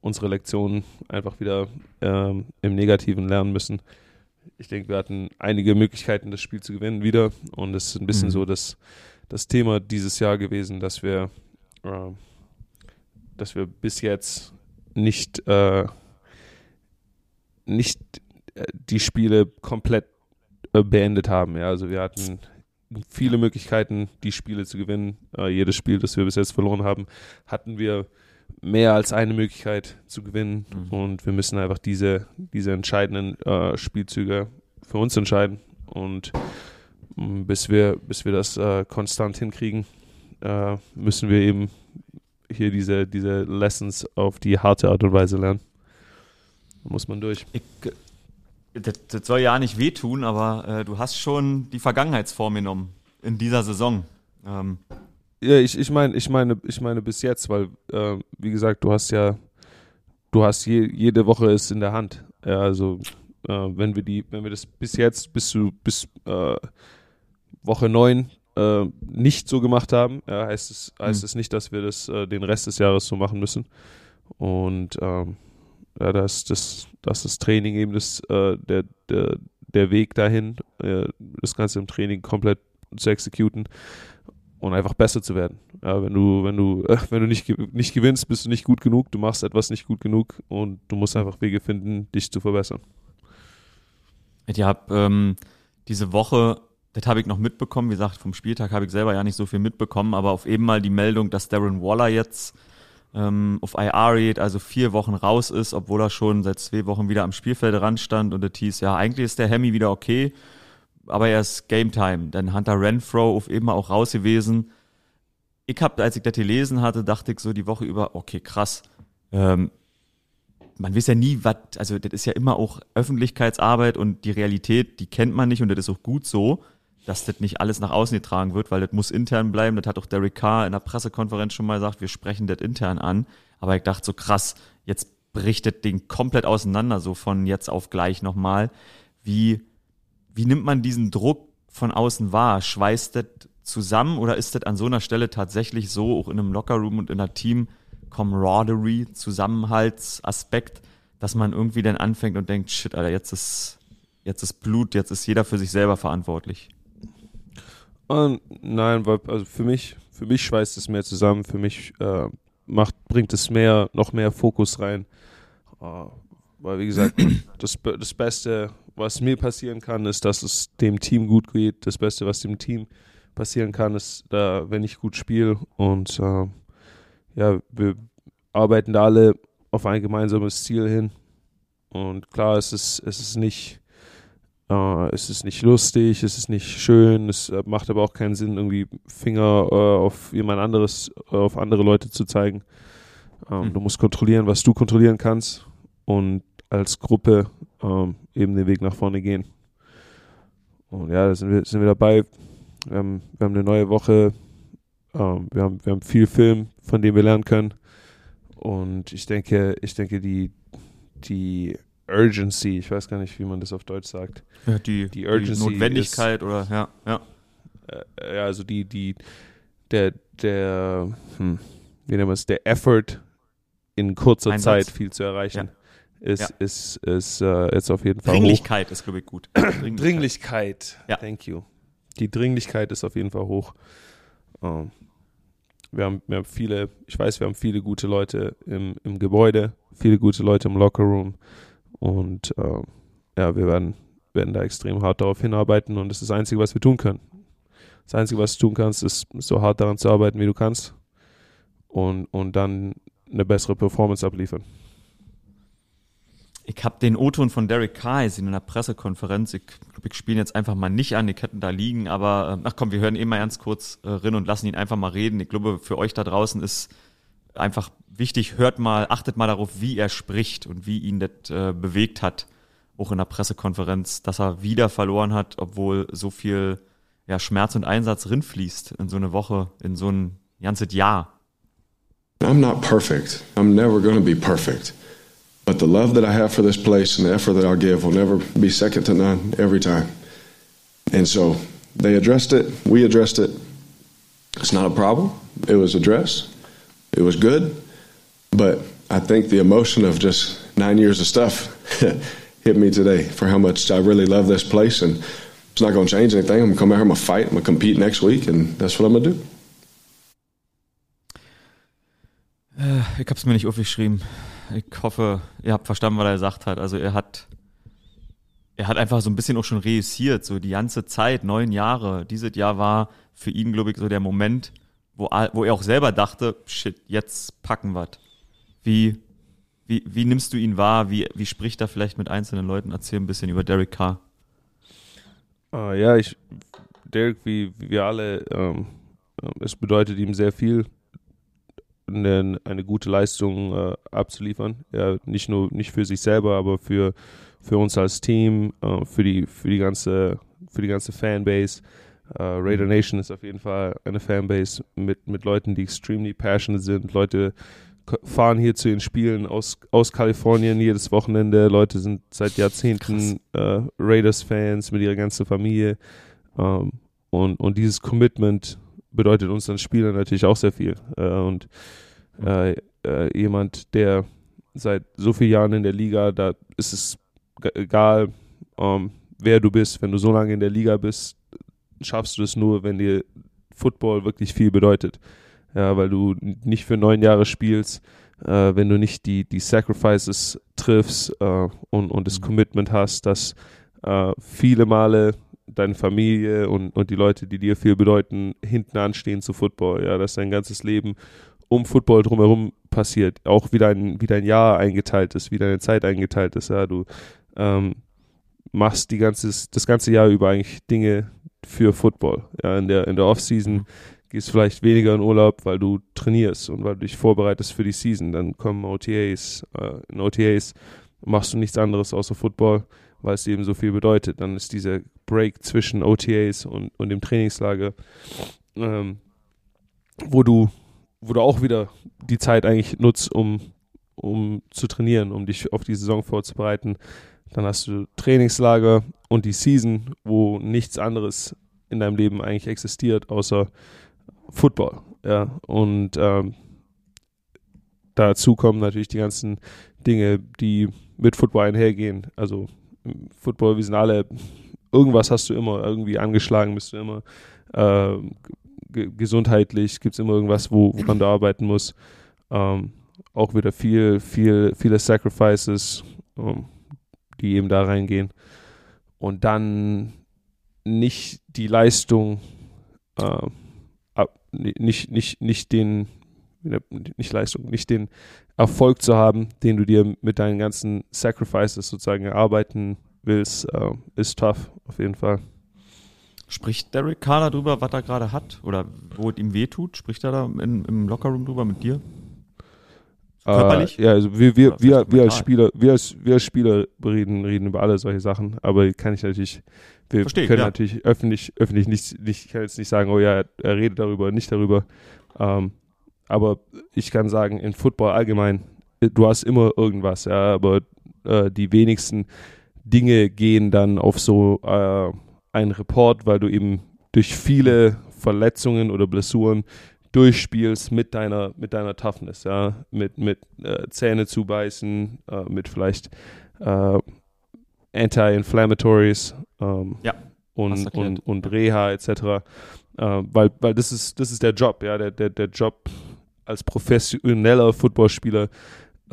unsere Lektionen einfach wieder ähm, im Negativen lernen müssen. Ich denke, wir hatten einige Möglichkeiten, das Spiel zu gewinnen wieder. Und es ist ein bisschen mhm. so das, das Thema dieses Jahr gewesen, dass wir, äh, dass wir bis jetzt nicht, äh, nicht äh, die Spiele komplett beendet haben. Ja, also wir hatten viele Möglichkeiten, die Spiele zu gewinnen. Äh, jedes Spiel, das wir bis jetzt verloren haben, hatten wir mehr als eine Möglichkeit zu gewinnen. Mhm. Und wir müssen einfach diese, diese entscheidenden äh, Spielzüge für uns entscheiden. Und mm, bis wir, bis wir das äh, konstant hinkriegen, äh, müssen wir eben hier diese, diese Lessons auf die harte Art und Weise lernen. Da muss man durch. Ich, das, das soll ja nicht wehtun, aber äh, du hast schon die Vergangenheitsform genommen in dieser Saison. Ähm. Ja, ich, ich meine, ich meine, ich meine bis jetzt, weil, äh, wie gesagt, du hast ja, du hast je, jede Woche es in der Hand. Ja, also äh, wenn wir die, wenn wir das bis jetzt, bis zu bis äh, Woche 9 äh, nicht so gemacht haben, heißt es, heißt mhm. es nicht, dass wir das äh, den Rest des Jahres so machen müssen. Und ähm, ja, das, das, das ist Training eben das, äh, der, der, der Weg dahin, äh, das Ganze im Training komplett zu exekuten. und einfach besser zu werden. Ja, wenn du, wenn du, äh, <laughs> wenn du nicht, nicht gewinnst, bist du nicht gut genug, du machst etwas nicht gut genug und du musst einfach Wege finden, dich zu verbessern. Ich habe ähm, diese Woche, das habe ich noch mitbekommen, wie gesagt, vom Spieltag habe ich selber ja nicht so viel mitbekommen, aber auf eben mal die Meldung, dass Darren Waller jetzt ähm, auf IR geht, also vier Wochen raus ist, obwohl er schon seit zwei Wochen wieder am Spielfeld ran stand und das hieß, ja, eigentlich ist der Hemi wieder okay, aber er ist Game Time. Denn Hunter Renfro auf eben auch raus gewesen. Ich habe, als ich das gelesen hatte, dachte ich so die Woche über, okay, krass. Ähm, man weiß ja nie, was, also das ist ja immer auch Öffentlichkeitsarbeit und die Realität, die kennt man nicht und das ist auch gut so, dass das nicht alles nach außen getragen wird, weil das muss intern bleiben. Das hat auch Derek Carr in der Pressekonferenz schon mal gesagt, wir sprechen das intern an. Aber ich dachte so krass, jetzt bricht das Ding komplett auseinander, so von jetzt auf gleich nochmal. Wie, wie nimmt man diesen Druck von außen wahr? Schweißt das zusammen oder ist das an so einer Stelle tatsächlich so, auch in einem Lockerroom und in einer Team Camaraderie, Zusammenhaltsaspekt, dass man irgendwie dann anfängt und denkt, shit, Alter, jetzt ist, jetzt ist Blut, jetzt ist jeder für sich selber verantwortlich? Und nein, weil, also für mich, für mich schweißt es mehr zusammen, für mich äh, macht, bringt es mehr, noch mehr Fokus rein. Uh, weil, wie gesagt, <coughs> das, das Beste, was mir passieren kann, ist, dass es dem Team gut geht. Das Beste, was dem Team passieren kann, ist, da, wenn ich gut spiele. Und äh, ja, wir arbeiten da alle auf ein gemeinsames Ziel hin. Und klar, es ist, es ist nicht, äh, es ist nicht lustig, es ist nicht schön, es äh, macht aber auch keinen Sinn, irgendwie Finger äh, auf jemand anderes, äh, auf andere Leute zu zeigen. Ähm, mhm. Du musst kontrollieren, was du kontrollieren kannst und als Gruppe ähm, eben den Weg nach vorne gehen. Und ja, da sind wir, sind wir dabei. Wir haben, wir haben eine neue Woche. Ähm, wir, haben, wir haben viel Film, von dem wir lernen können. Und ich denke, ich denke, die, die Urgency, ich weiß gar nicht, wie man das auf Deutsch sagt. Ja, die, die, Urgency die Notwendigkeit ist, oder ja, ja. Äh, ja, also die, die, der, der, hm, wie nennt man es, der Effort in kurzer Einsatz. Zeit viel zu erreichen. Ja ist, ja. ist, ist äh, jetzt auf jeden Fall Dringlichkeit hoch. ist, glaube ich, gut. <clears throat> Dringlichkeit. Dringlichkeit. Ja. Thank you. Die Dringlichkeit ist auf jeden Fall hoch. Ähm, wir, haben, wir haben viele, ich weiß, wir haben viele gute Leute im, im Gebäude, viele gute Leute im Lockerroom und uh, ja, wir werden, werden da extrem hart darauf hinarbeiten und das ist das Einzige, was wir tun können. Das Einzige, was du tun kannst, ist so hart daran zu arbeiten, wie du kannst und, und dann eine bessere Performance abliefern. Ich habe den O-Ton von Derek Carr in der Pressekonferenz. Ich glaube, ich spiele jetzt einfach mal nicht an, die hätten da liegen, aber äh, ach komm, wir hören eben mal ganz kurz äh, rein und lassen ihn einfach mal reden. Ich glaube, für euch da draußen ist einfach wichtig, hört mal, achtet mal darauf, wie er spricht und wie ihn das äh, bewegt hat, auch in der Pressekonferenz, dass er wieder verloren hat, obwohl so viel ja, Schmerz und Einsatz rinfließt in so eine Woche, in so ein ganzes Jahr. I'm not perfect. I'm never gonna be perfect. But the love that I have for this place and the effort that I'll give will never be second to none every time. And so they addressed it, we addressed it. It's not a problem. It was addressed, it was good. But I think the emotion of just nine years of stuff <laughs> hit me today for how much I really love this place. And it's not going to change anything. I'm going to come out here, I'm going to fight, I'm going to compete next week, and that's what I'm going to do. Äh, ich habe es mir nicht aufgeschrieben. Ich hoffe, ihr habt verstanden, was er gesagt hat. Also er hat, er hat einfach so ein bisschen auch schon reüssiert, so die ganze Zeit, neun Jahre. Dieses Jahr war für ihn, glaube ich, so der Moment, wo, wo er auch selber dachte, shit, jetzt packen wir. Wie, wie, wie nimmst du ihn wahr? Wie, wie spricht er vielleicht mit einzelnen Leuten? Erzähl ein bisschen über Derek Carr. Uh, ja, ich, Derek, wie, wie wir alle, ähm, ähm es bedeutet ihm sehr viel, eine, eine gute Leistung äh, abzuliefern. Ja, nicht nur nicht für sich selber, aber für, für uns als Team, äh, für die für die ganze für die ganze Fanbase. Äh, Raider Nation ist auf jeden Fall eine Fanbase mit mit Leuten, die extremely passionate sind. Leute fahren hier zu den Spielen aus aus Kalifornien jedes Wochenende. Leute sind seit Jahrzehnten äh, Raiders-Fans mit ihrer ganzen Familie. Ähm, und, und dieses Commitment bedeutet uns als Spieler natürlich auch sehr viel. Äh, und äh, jemand, der seit so vielen Jahren in der Liga, da ist es egal, ähm, wer du bist. Wenn du so lange in der Liga bist, schaffst du es nur, wenn dir Football wirklich viel bedeutet. Ja, weil du nicht für neun Jahre spielst, äh, wenn du nicht die, die Sacrifices triffst äh, und, und das mhm. Commitment hast, dass äh, viele Male deine Familie und, und die Leute, die dir viel bedeuten, hinten anstehen zu Football. Ja, dass dein ganzes Leben um Football drumherum passiert, auch wie dein, wie dein Jahr eingeteilt ist, wie deine Zeit eingeteilt ist. Ja, du ähm, machst die ganzes, das ganze Jahr über eigentlich Dinge für Football. Ja, in der, in der Offseason mhm. gehst du vielleicht weniger in Urlaub, weil du trainierst und weil du dich vorbereitest für die Season. Dann kommen OTAs. Äh, in OTAs machst du nichts anderes außer Football, weil es eben so viel bedeutet. Dann ist dieser Break zwischen OTAs und, und dem Trainingslager, ähm, wo du, wo du auch wieder die Zeit eigentlich nutzt, um, um zu trainieren, um dich auf die Saison vorzubereiten. Dann hast du Trainingslager und die Season, wo nichts anderes in deinem Leben eigentlich existiert, außer Football. Ja, und ähm, dazu kommen natürlich die ganzen Dinge, die mit Football einhergehen. Also Football, wir sind alle, irgendwas hast du immer, irgendwie angeschlagen bist du immer. Äh, gesundheitlich gibt es immer irgendwas, wo, woran du arbeiten musst. Ähm, auch wieder viel, viel, viele Sacrifices. Ähm, die eben da reingehen. Und dann nicht die Leistung, äh, nicht, nicht, nicht den, nicht Leistung, nicht den Erfolg zu haben, den du dir mit deinen ganzen Sacrifices sozusagen erarbeiten willst, äh, ist tough, auf jeden Fall. Spricht Derek Carr darüber, was er gerade hat oder wo es ihm wehtut? Spricht er da in, im Lockerroom drüber mit dir? Körperlich? Äh, ja, also wir, wir, wir, wir als Spieler, wir als, wir als Spieler reden, reden über alle solche Sachen, aber kann ich natürlich, wir Verstehe, können ja. natürlich öffentlich, öffentlich nicht, nicht, ich kann jetzt nicht sagen, oh ja, er redet darüber, nicht darüber. Ähm, aber ich kann sagen, in Football allgemein, du hast immer irgendwas, ja, aber äh, die wenigsten Dinge gehen dann auf so äh, einen Report, weil du eben durch viele Verletzungen oder Blessuren durchspielst mit deiner, mit deiner Toughness, ja, mit, mit äh, Zähne zubeißen, äh, mit vielleicht äh, Anti-Inflammatories ähm, ja, und, und, und Reha etc. Äh, weil, weil das ist, das ist der Job, ja, der, der, der Job als professioneller Footballspieler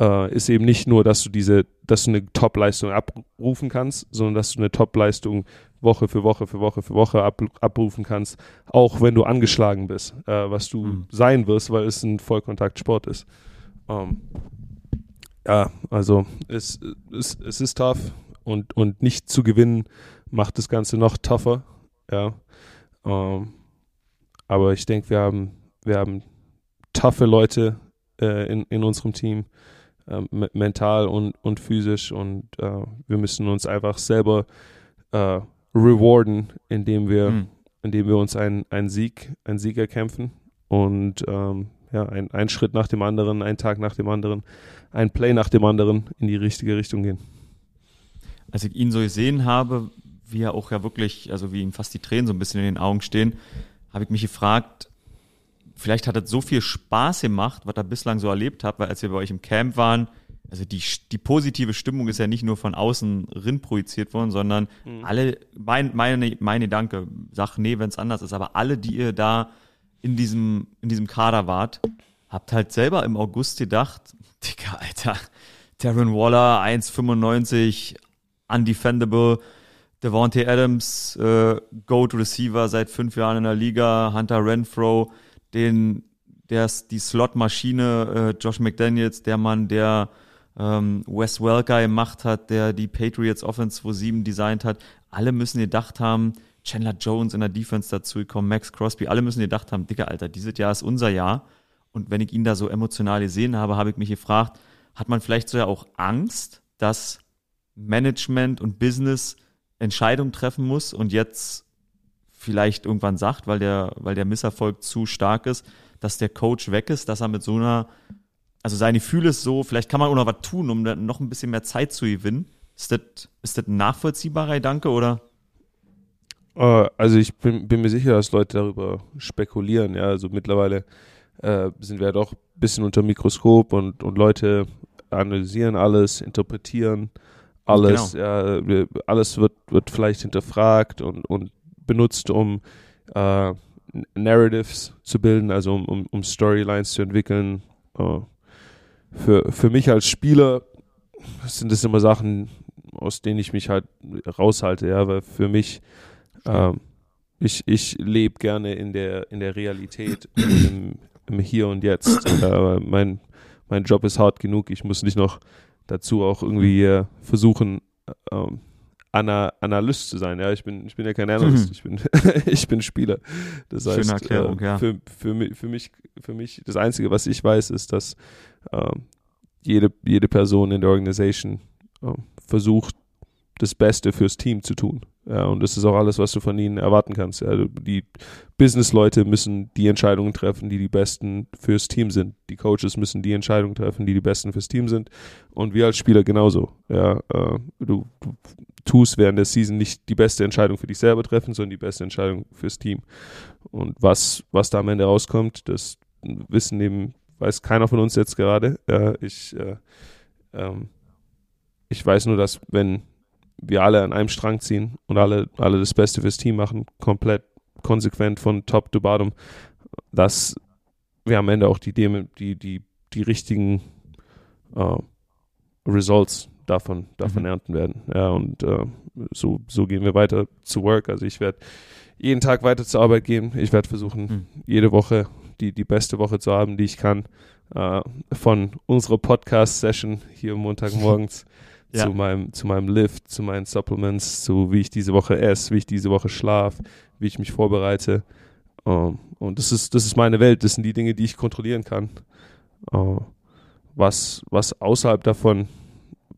äh, ist eben nicht nur, dass du diese, dass du eine Top-Leistung abrufen kannst, sondern dass du eine Top-Leistung Woche für Woche für Woche für Woche ab, abrufen kannst, auch wenn du angeschlagen bist, äh, was du mhm. sein wirst, weil es ein Vollkontaktsport ist. Ähm, ja, also es, es, es ist tough und, und nicht zu gewinnen macht das Ganze noch tougher. Ja. Ähm, aber ich denke, wir haben, wir haben taffe Leute äh, in, in unserem Team, äh, mental und, und physisch und äh, wir müssen uns einfach selber äh, rewarden, indem wir, mhm. indem wir uns einen, einen Sieg, einen Sieg erkämpfen und ähm, ja, ein, ein Schritt nach dem anderen, ein Tag nach dem anderen, ein Play nach dem anderen in die richtige Richtung gehen. Als ich ihn so gesehen habe, wie er auch ja wirklich, also wie ihm fast die Tränen so ein bisschen in den Augen stehen, habe ich mich gefragt, vielleicht hat er so viel Spaß gemacht, was er bislang so erlebt hat, weil als wir bei euch im Camp waren, also die, die positive Stimmung ist ja nicht nur von außen rin projiziert worden, sondern mhm. alle, mein, meine, meine Danke, sag nee, wenn es anders ist, aber alle, die ihr da in diesem, in diesem Kader wart, habt halt selber im August gedacht, <laughs> Dicker, Alter, Darren Waller, 1,95, undefendable, Devontae Adams, äh, Goat Receiver seit fünf Jahren in der Liga, Hunter Renfro, den, der ist die Slot-Maschine, äh, Josh McDaniels, der Mann, der ähm, Wes Welker gemacht hat, der die Patriots Offense 2.7 designt hat. Alle müssen gedacht haben, Chandler Jones in der Defense dazu gekommen, Max Crosby, alle müssen gedacht haben, Dicker, Alter, dieses Jahr ist unser Jahr. Und wenn ich ihn da so emotional gesehen habe, habe ich mich gefragt, hat man vielleicht so ja auch Angst, dass Management und Business Entscheidungen treffen muss und jetzt vielleicht irgendwann sagt, weil der, weil der Misserfolg zu stark ist, dass der Coach weg ist, dass er mit so einer also seine Gefühle ist so, vielleicht kann man auch noch was tun, um dann noch ein bisschen mehr Zeit zu gewinnen. Ist das, ist das ein nachvollziehbarer Gedanke oder? Uh, also ich bin, bin, mir sicher, dass Leute darüber spekulieren. Ja, also mittlerweile äh, sind wir ja doch ein bisschen unter Mikroskop und, und Leute analysieren alles, interpretieren alles. Genau. Ja, alles wird, wird vielleicht hinterfragt und, und benutzt, um äh, Narratives zu bilden, also um, um, um Storylines zu entwickeln. Uh, für, für mich als Spieler sind das immer Sachen, aus denen ich mich halt raushalte, ja, weil für mich, ähm, ich, ich lebe gerne in der, in der Realität, <clears throat> im, im Hier und Jetzt. <clears throat> Äh, mein, mein Job ist hart genug, ich muss nicht noch dazu auch irgendwie äh, versuchen, ähm, Ana Analyst zu sein. Ja, ich bin, ich bin ja kein Analyst, mhm. ich bin, <laughs> ich bin Spieler. Das Schöne heißt, Erklärung, äh, ja. für, für, mich, für, mich, für mich, das Einzige, was ich weiß, ist, dass äh, jede, jede Person in der Organisation äh, versucht, das Beste fürs Team zu tun. Ja, und das ist auch alles, was du von ihnen erwarten kannst. Ja, die Business-Leute müssen die Entscheidungen treffen, die die besten fürs Team sind. Die Coaches müssen die Entscheidungen treffen, die die besten fürs Team sind. Und wir als Spieler genauso. Ja, äh, du, du tust während der Season nicht die beste Entscheidung für dich selber treffen, sondern die beste Entscheidung fürs Team. Und was, was da am Ende rauskommt, das wissen eben, weiß keiner von uns jetzt gerade. Ja, ich, äh, ähm, ich weiß nur, dass wenn wir alle an einem Strang ziehen und alle, alle das Beste fürs Team machen, komplett konsequent von Top to Bottom, dass wir am Ende auch die, die, die, die richtigen uh, Results davon, davon mhm. ernten werden. Ja, und uh, so, so gehen wir weiter zu Work. Also ich werde jeden Tag weiter zur Arbeit gehen. Ich werde versuchen, mhm. jede Woche die, die beste Woche zu haben, die ich kann. Uh, von unserer Podcast-Session hier Montagmorgens <laughs> ja. zu, meinem, zu meinem Lift, zu meinen Supplements, zu wie ich diese Woche esse, wie ich diese Woche schlafe, wie ich mich vorbereite. Um, ähm, und das ist, das ist meine Welt, das sind die Dinge, die ich kontrollieren kann. Uh, was, was außerhalb davon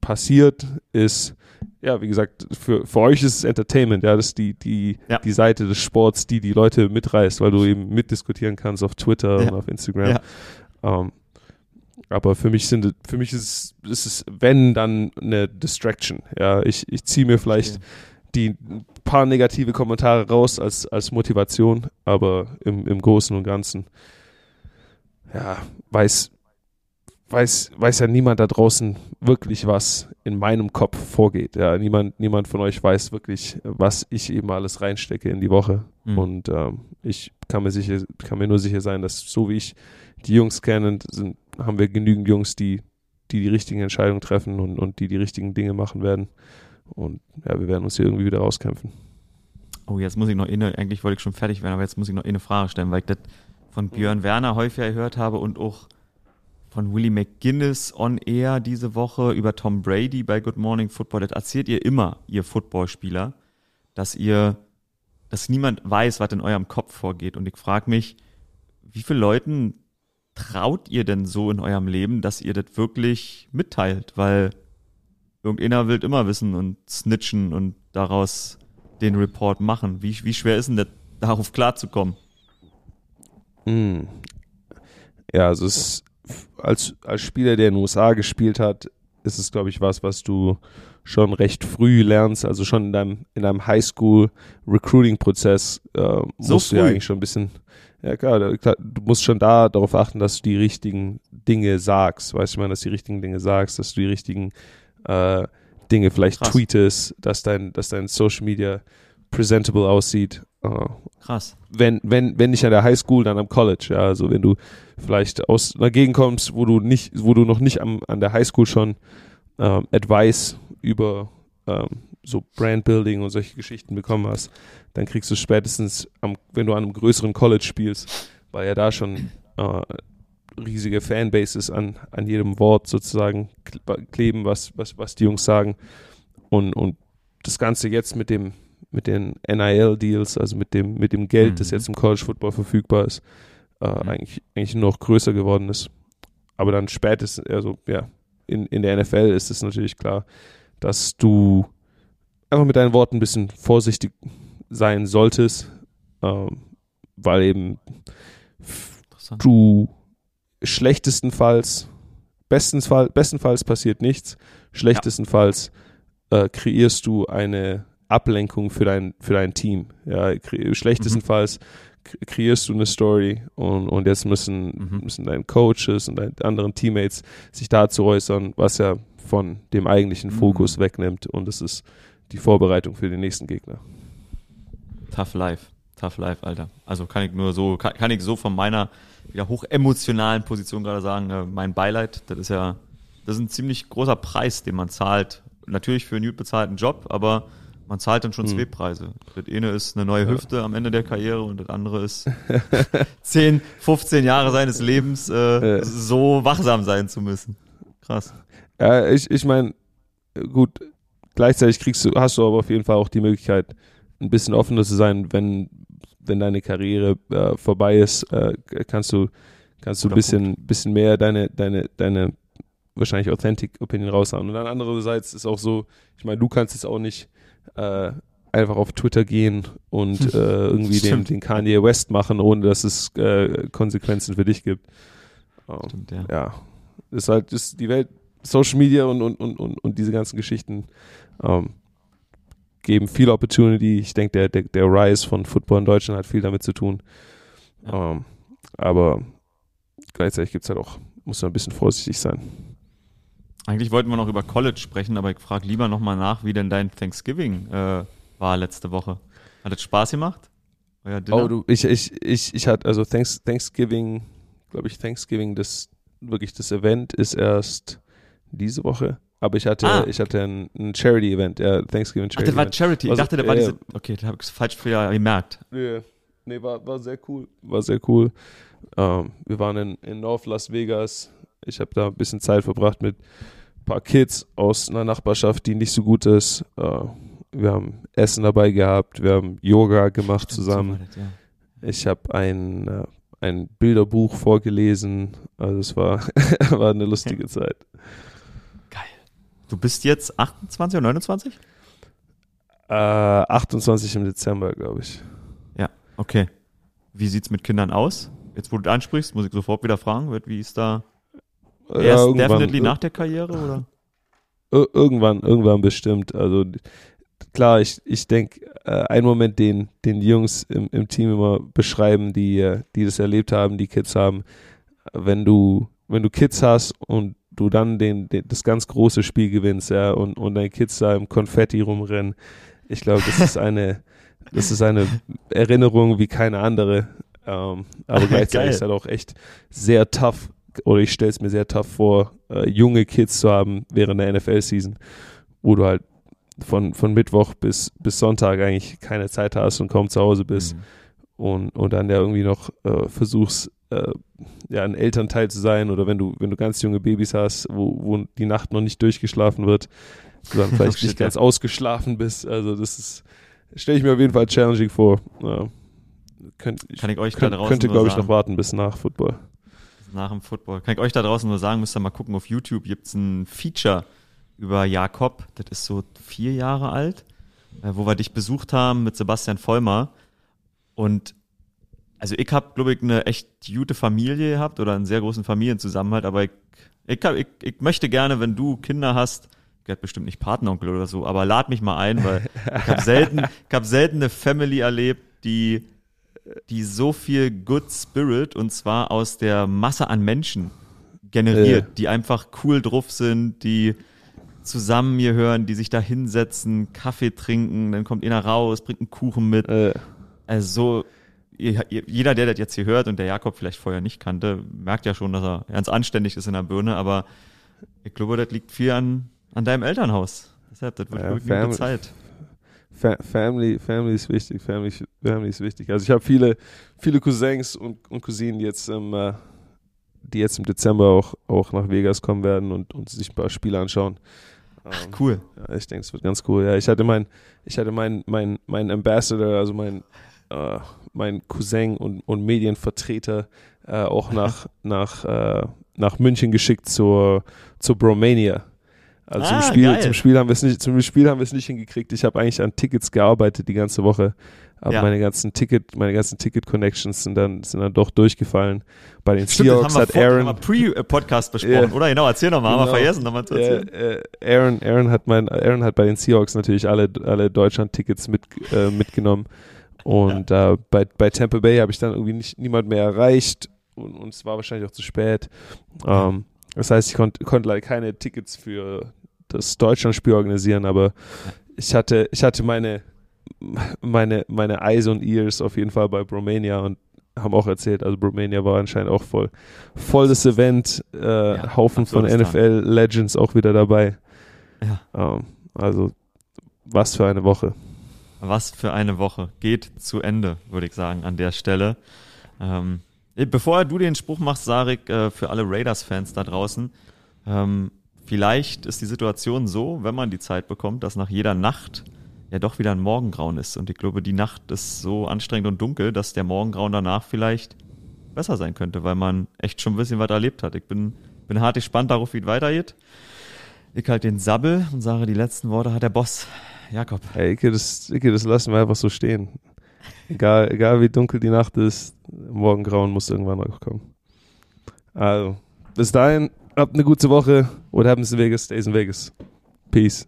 passiert, ist, ja, wie gesagt, für, für euch ist es Entertainment, ja, das ist die, die, ja. die Seite des Sports, die die Leute mitreißt, weil du eben mitdiskutieren kannst auf Twitter ja. und auf Instagram. Um, ähm, aber für mich sind für mich ist, ist es, wenn, dann eine Distraction. Ja, ich, ich ziehe mir vielleicht okay. die paar negative Kommentare raus als, als Motivation, aber im, im Großen und Ganzen, ja, weiß, weiß, weiß ja niemand da draußen wirklich, was in meinem Kopf vorgeht. Ja, niemand, niemand von euch weiß wirklich, was ich eben alles reinstecke in die Woche. Mhm. Und ähm, ich kann mir sicher, kann mir nur sicher sein, dass so wie ich die Jungs kenne, sind haben wir genügend Jungs, die die, die richtigen Entscheidungen treffen und, und die die richtigen Dinge machen werden. Und ja, wir werden uns hier irgendwie wieder rauskämpfen. Oh, jetzt muss ich noch eine, eigentlich wollte ich schon fertig werden, aber jetzt muss ich noch eine Frage stellen, weil ich das von Björn Werner häufiger gehört habe und auch von Willie McGuinness on Air diese Woche über Tom Brady bei Good Morning Football. Das erzählt ihr immer, ihr Footballspieler, dass ihr, dass niemand weiß, was in eurem Kopf vorgeht. Und ich frage mich, wie viele Leuten traut ihr denn so in eurem Leben, dass ihr das wirklich mitteilt? Weil irgendeiner will immer wissen und snitchen und daraus den Report machen. Wie, wie schwer ist denn das, darauf klarzukommen? Hm. Ja, also es, als, als Spieler, der in den USA gespielt hat, ist es, glaube ich, was, was du schon recht früh lernst, also schon in deinem, in deinem Highschool-Recruiting-Prozess äh, so musst früh. du ja eigentlich schon ein bisschen ja, klar, du musst schon da darauf achten, dass du die richtigen Dinge sagst. Weißt du, ich meine, dass du die richtigen Dinge sagst, dass du die richtigen äh, Dinge vielleicht Krass. tweetest, dass dein, dass dein Social Media presentable aussieht. Uh, Krass. Wenn, wenn, wenn nicht an der Highschool, dann am College. Ja, also wenn du vielleicht aus einer Gegend kommst, wo du nicht, wo du noch nicht am, an der Highschool schon ähm, Advice über ähm, so Brandbuilding und solche Geschichten bekommen hast, dann kriegst du spätestens, am, wenn du an einem größeren College spielst, weil ja da schon äh, riesige Fanbases an, an jedem Wort sozusagen kleben, was, was, was die Jungs sagen. Und, und das Ganze jetzt mit dem, mit den NIL-Deals, also mit dem, mit dem Geld, mhm. das jetzt im College Football verfügbar ist, äh, mhm. eigentlich, eigentlich noch größer geworden ist. Aber dann spätestens, also ja, in, in der NFL ist es natürlich klar, dass du einfach mit deinen Worten ein bisschen vorsichtig sein solltest, ähm, weil eben du schlechtestenfalls, bestenfalls, bestenfalls passiert nichts, schlechtestenfalls äh, kreierst du eine Ablenkung für dein, für dein Team. Ja, schlechtestenfalls mhm. kreierst du eine Story und, und jetzt müssen, mhm. müssen deine Coaches und deine anderen Teammates sich dazu äußern, was ja von dem eigentlichen Fokus mhm. wegnimmt und es ist die Vorbereitung für den nächsten Gegner. Tough Life. Tough Life, Alter. Also kann ich nur so, kann, kann ich so von meiner ja, hochemotionalen Position gerade sagen, äh, mein Beileid, das ist ja, das ist ein ziemlich großer Preis, den man zahlt. Natürlich für einen gut bezahlten Job, aber man zahlt dann schon Hm. zwei Preise. Das eine ist eine neue Hüfte am Ende der Karriere und das andere ist <laughs> 10, 15 Jahre seines Lebens äh, Ja. so wachsam sein zu müssen. Krass. Ja, ich, ich meine, gut, gleichzeitig kriegst du, hast du aber auf jeden Fall auch die Möglichkeit, ein bisschen offener zu sein, wenn, wenn deine Karriere äh, vorbei ist, äh, kannst du, kannst du ein bisschen, bisschen mehr deine, deine, deine wahrscheinlich Authentic Opinion raushauen. Und dann andererseits ist auch so, ich meine, du kannst jetzt auch nicht äh, einfach auf Twitter gehen und äh, irgendwie den, den Kanye West machen, ohne dass es äh, Konsequenzen für dich gibt. Ähm, Stimmt, ja. ja, ist halt ist die Welt, Social Media und, und, und, und, und diese ganzen Geschichten ähm, geben viel Opportunity. Ich denke, der, der, der Rise von Football in Deutschland hat viel damit zu tun. Ähm, aber gleichzeitig gibt es halt auch, muss man ein bisschen vorsichtig sein. Eigentlich wollten wir noch über College sprechen, aber ich frage lieber nochmal nach, wie denn dein Thanksgiving äh, war letzte Woche. Hat es Spaß gemacht? Oh, du, ich, ich, ich, ich hatte, also Thanks, Thanksgiving, glaube ich, Thanksgiving, das wirklich das Event ist erst diese Woche. Aber ich hatte, Ah. ich hatte ein, ein Charity-Event, ja, Thanksgiving Ach, Charity. das war Event. Charity. Ich Also, dachte, das war ja, diese. Okay, da habe ich es falsch wieder gemerkt. Nee, nee war, war sehr cool. War sehr cool. Ähm, wir waren in, in North Las Vegas. Ich habe da ein bisschen Zeit verbracht mit ein paar Kids aus einer Nachbarschaft, die nicht so gut ist. Äh, wir haben Essen dabei gehabt, wir haben Yoga gemacht zusammen. So war das, ja. Ich habe ein, äh, ein Bilderbuch vorgelesen. Also es war, <laughs> war eine lustige Zeit. Geil. Du bist jetzt 28 oder 29? Äh, 28 im Dezember, glaube ich. Ja, okay. Wie sieht's mit Kindern aus? Jetzt, wo du ansprichst, muss ich sofort wieder fragen, wie ist da? Äh, Erst irgendwann- definitely nach der Karriere oder? Ir- irgendwann, irgendwann bestimmt. Also klar, ich, ich denke, äh, ein Moment, den, den die Jungs im, im Team immer beschreiben, die, äh, die das erlebt haben, die Kids haben, wenn du, wenn du Kids hast und du dann den, den, das ganz große Spiel gewinnst, ja, und, und deine Kids da im Konfetti rumrennen, ich glaube, das ist eine, <laughs> das ist eine Erinnerung wie keine andere. Ähm, aber <laughs> gleichzeitig ist halt auch echt sehr tough, oder ich stelle es mir sehr tough vor, äh, junge Kids zu haben während der NFL-Season, wo du halt von, von Mittwoch bis, bis Sonntag eigentlich keine Zeit hast und kaum zu Hause bist Mhm. und, und dann ja irgendwie noch äh, versuchst, äh, ja, ein Elternteil zu sein oder wenn du, wenn du ganz junge Babys hast, wo, wo die Nacht noch nicht durchgeschlafen wird, du dann vielleicht <laughs> shit, nicht ganz ausgeschlafen bist. Also das ist, stelle ich mir auf jeden Fall challenging vor. Ja. Könnt, Kann ich euch da könnt, draußen könnte, glaube ich, noch warten bis nach Football. Nach dem Football. Kann ich euch da draußen nur sagen, müsst ihr mal gucken, auf YouTube gibt's ein Feature über Jakob, das ist so vier Jahre alt, äh, wo wir dich besucht haben mit Sebastian Vollmer. Und also ich habe, glaube ich, eine echt gute Familie gehabt oder einen sehr großen Familienzusammenhalt, aber ich, ich, hab, ich, ich möchte gerne, wenn du Kinder hast, ich werde bestimmt nicht Patenonkel oder so, aber lad mich mal ein, weil ich habe selten, ich hab selten eine Family erlebt, die die so viel Good Spirit und zwar aus der Masse an Menschen generiert, Ja. die einfach cool drauf sind, die zusammen mir hören, die sich da hinsetzen, Kaffee trinken, dann kommt einer raus, bringt einen Kuchen mit. Äh, Also jeder, der das jetzt hier hört und der Jakob vielleicht vorher nicht kannte, merkt ja schon, dass er ganz anständig ist in der Birne, aber ich glaube, das liegt viel an, an deinem Elternhaus. Deshalb, das wird Ja, Zeit. Fa Family, Family ist wichtig, Family, Family ist wichtig. Also ich habe viele, viele Cousins und, und Cousinen, die jetzt, im, äh, die jetzt im Dezember auch, auch nach Vegas kommen werden und, und sich ein paar Spiele anschauen. Ach, Ähm, cool. Ja, ich denke, es wird ganz cool. Ja, ich hatte mein, ich hatte mein, mein, mein Ambassador, also mein, äh, mein Cousin und, und Medienvertreter äh, auch <laughs> nach, nach, äh, nach München geschickt zur, zur Bromania. Also zum Ah, Spiel, geil. zum Spiel haben wir es nicht, zum Spiel haben wir es nicht hingekriegt. Ich habe eigentlich an Tickets gearbeitet die ganze Woche. Aber Ja. meine ganzen Ticket, meine ganzen Ticket-Connections sind dann, sind dann doch durchgefallen. Bei den Stimmt, Seahawks hat vor, Aaron. haben wir Pre-Podcast besprochen, Ja. oder? Genau, erzähl nochmal, haben wir Genau. vergessen, nochmal zu erzählen. Äh, äh, Aaron, Aaron hat mein, Aaron hat bei den Seahawks natürlich alle, alle Deutschland-Tickets mit, äh, mitgenommen. Und äh, bei, bei Tampa Bay habe ich dann irgendwie nicht, niemand mehr erreicht und, und es war wahrscheinlich auch zu spät. Ähm, das heißt, ich konnt, konnte leider keine Tickets für das Deutschlandspiel organisieren, aber ich hatte, ich hatte meine, meine, meine Eyes und Ears auf jeden Fall bei Bromania und haben auch erzählt, also Bromania war anscheinend auch voll. Volles Event, äh, Ja, Haufen von absolutes NFL Legends auch wieder dabei. Ja. Ähm, also, was für eine Woche. Was für eine Woche. Geht zu Ende, würde ich sagen, an der Stelle. Ähm, bevor du den Spruch machst, Sarik, äh, für alle Raiders-Fans da draußen, ähm, vielleicht ist die Situation so, wenn man die Zeit bekommt, dass nach jeder Nacht ja doch wieder ein Morgengrauen ist. Und ich glaube, die Nacht ist so anstrengend und dunkel, dass der Morgengrauen danach vielleicht besser sein könnte, weil man echt schon ein bisschen was erlebt hat. Ich bin, bin hart gespannt darauf, wie es weitergeht. Ich halte den Sabbel und sage, die letzten Worte hat der Boss. Jakob. Hey, Icke, das, Icke, das lassen wir einfach so stehen. Egal, egal wie dunkel die Nacht ist, Morgengrauen muss irgendwann noch kommen. Also, bis dahin, habt eine gute Woche. What happens in Vegas stays in Vegas. Peace.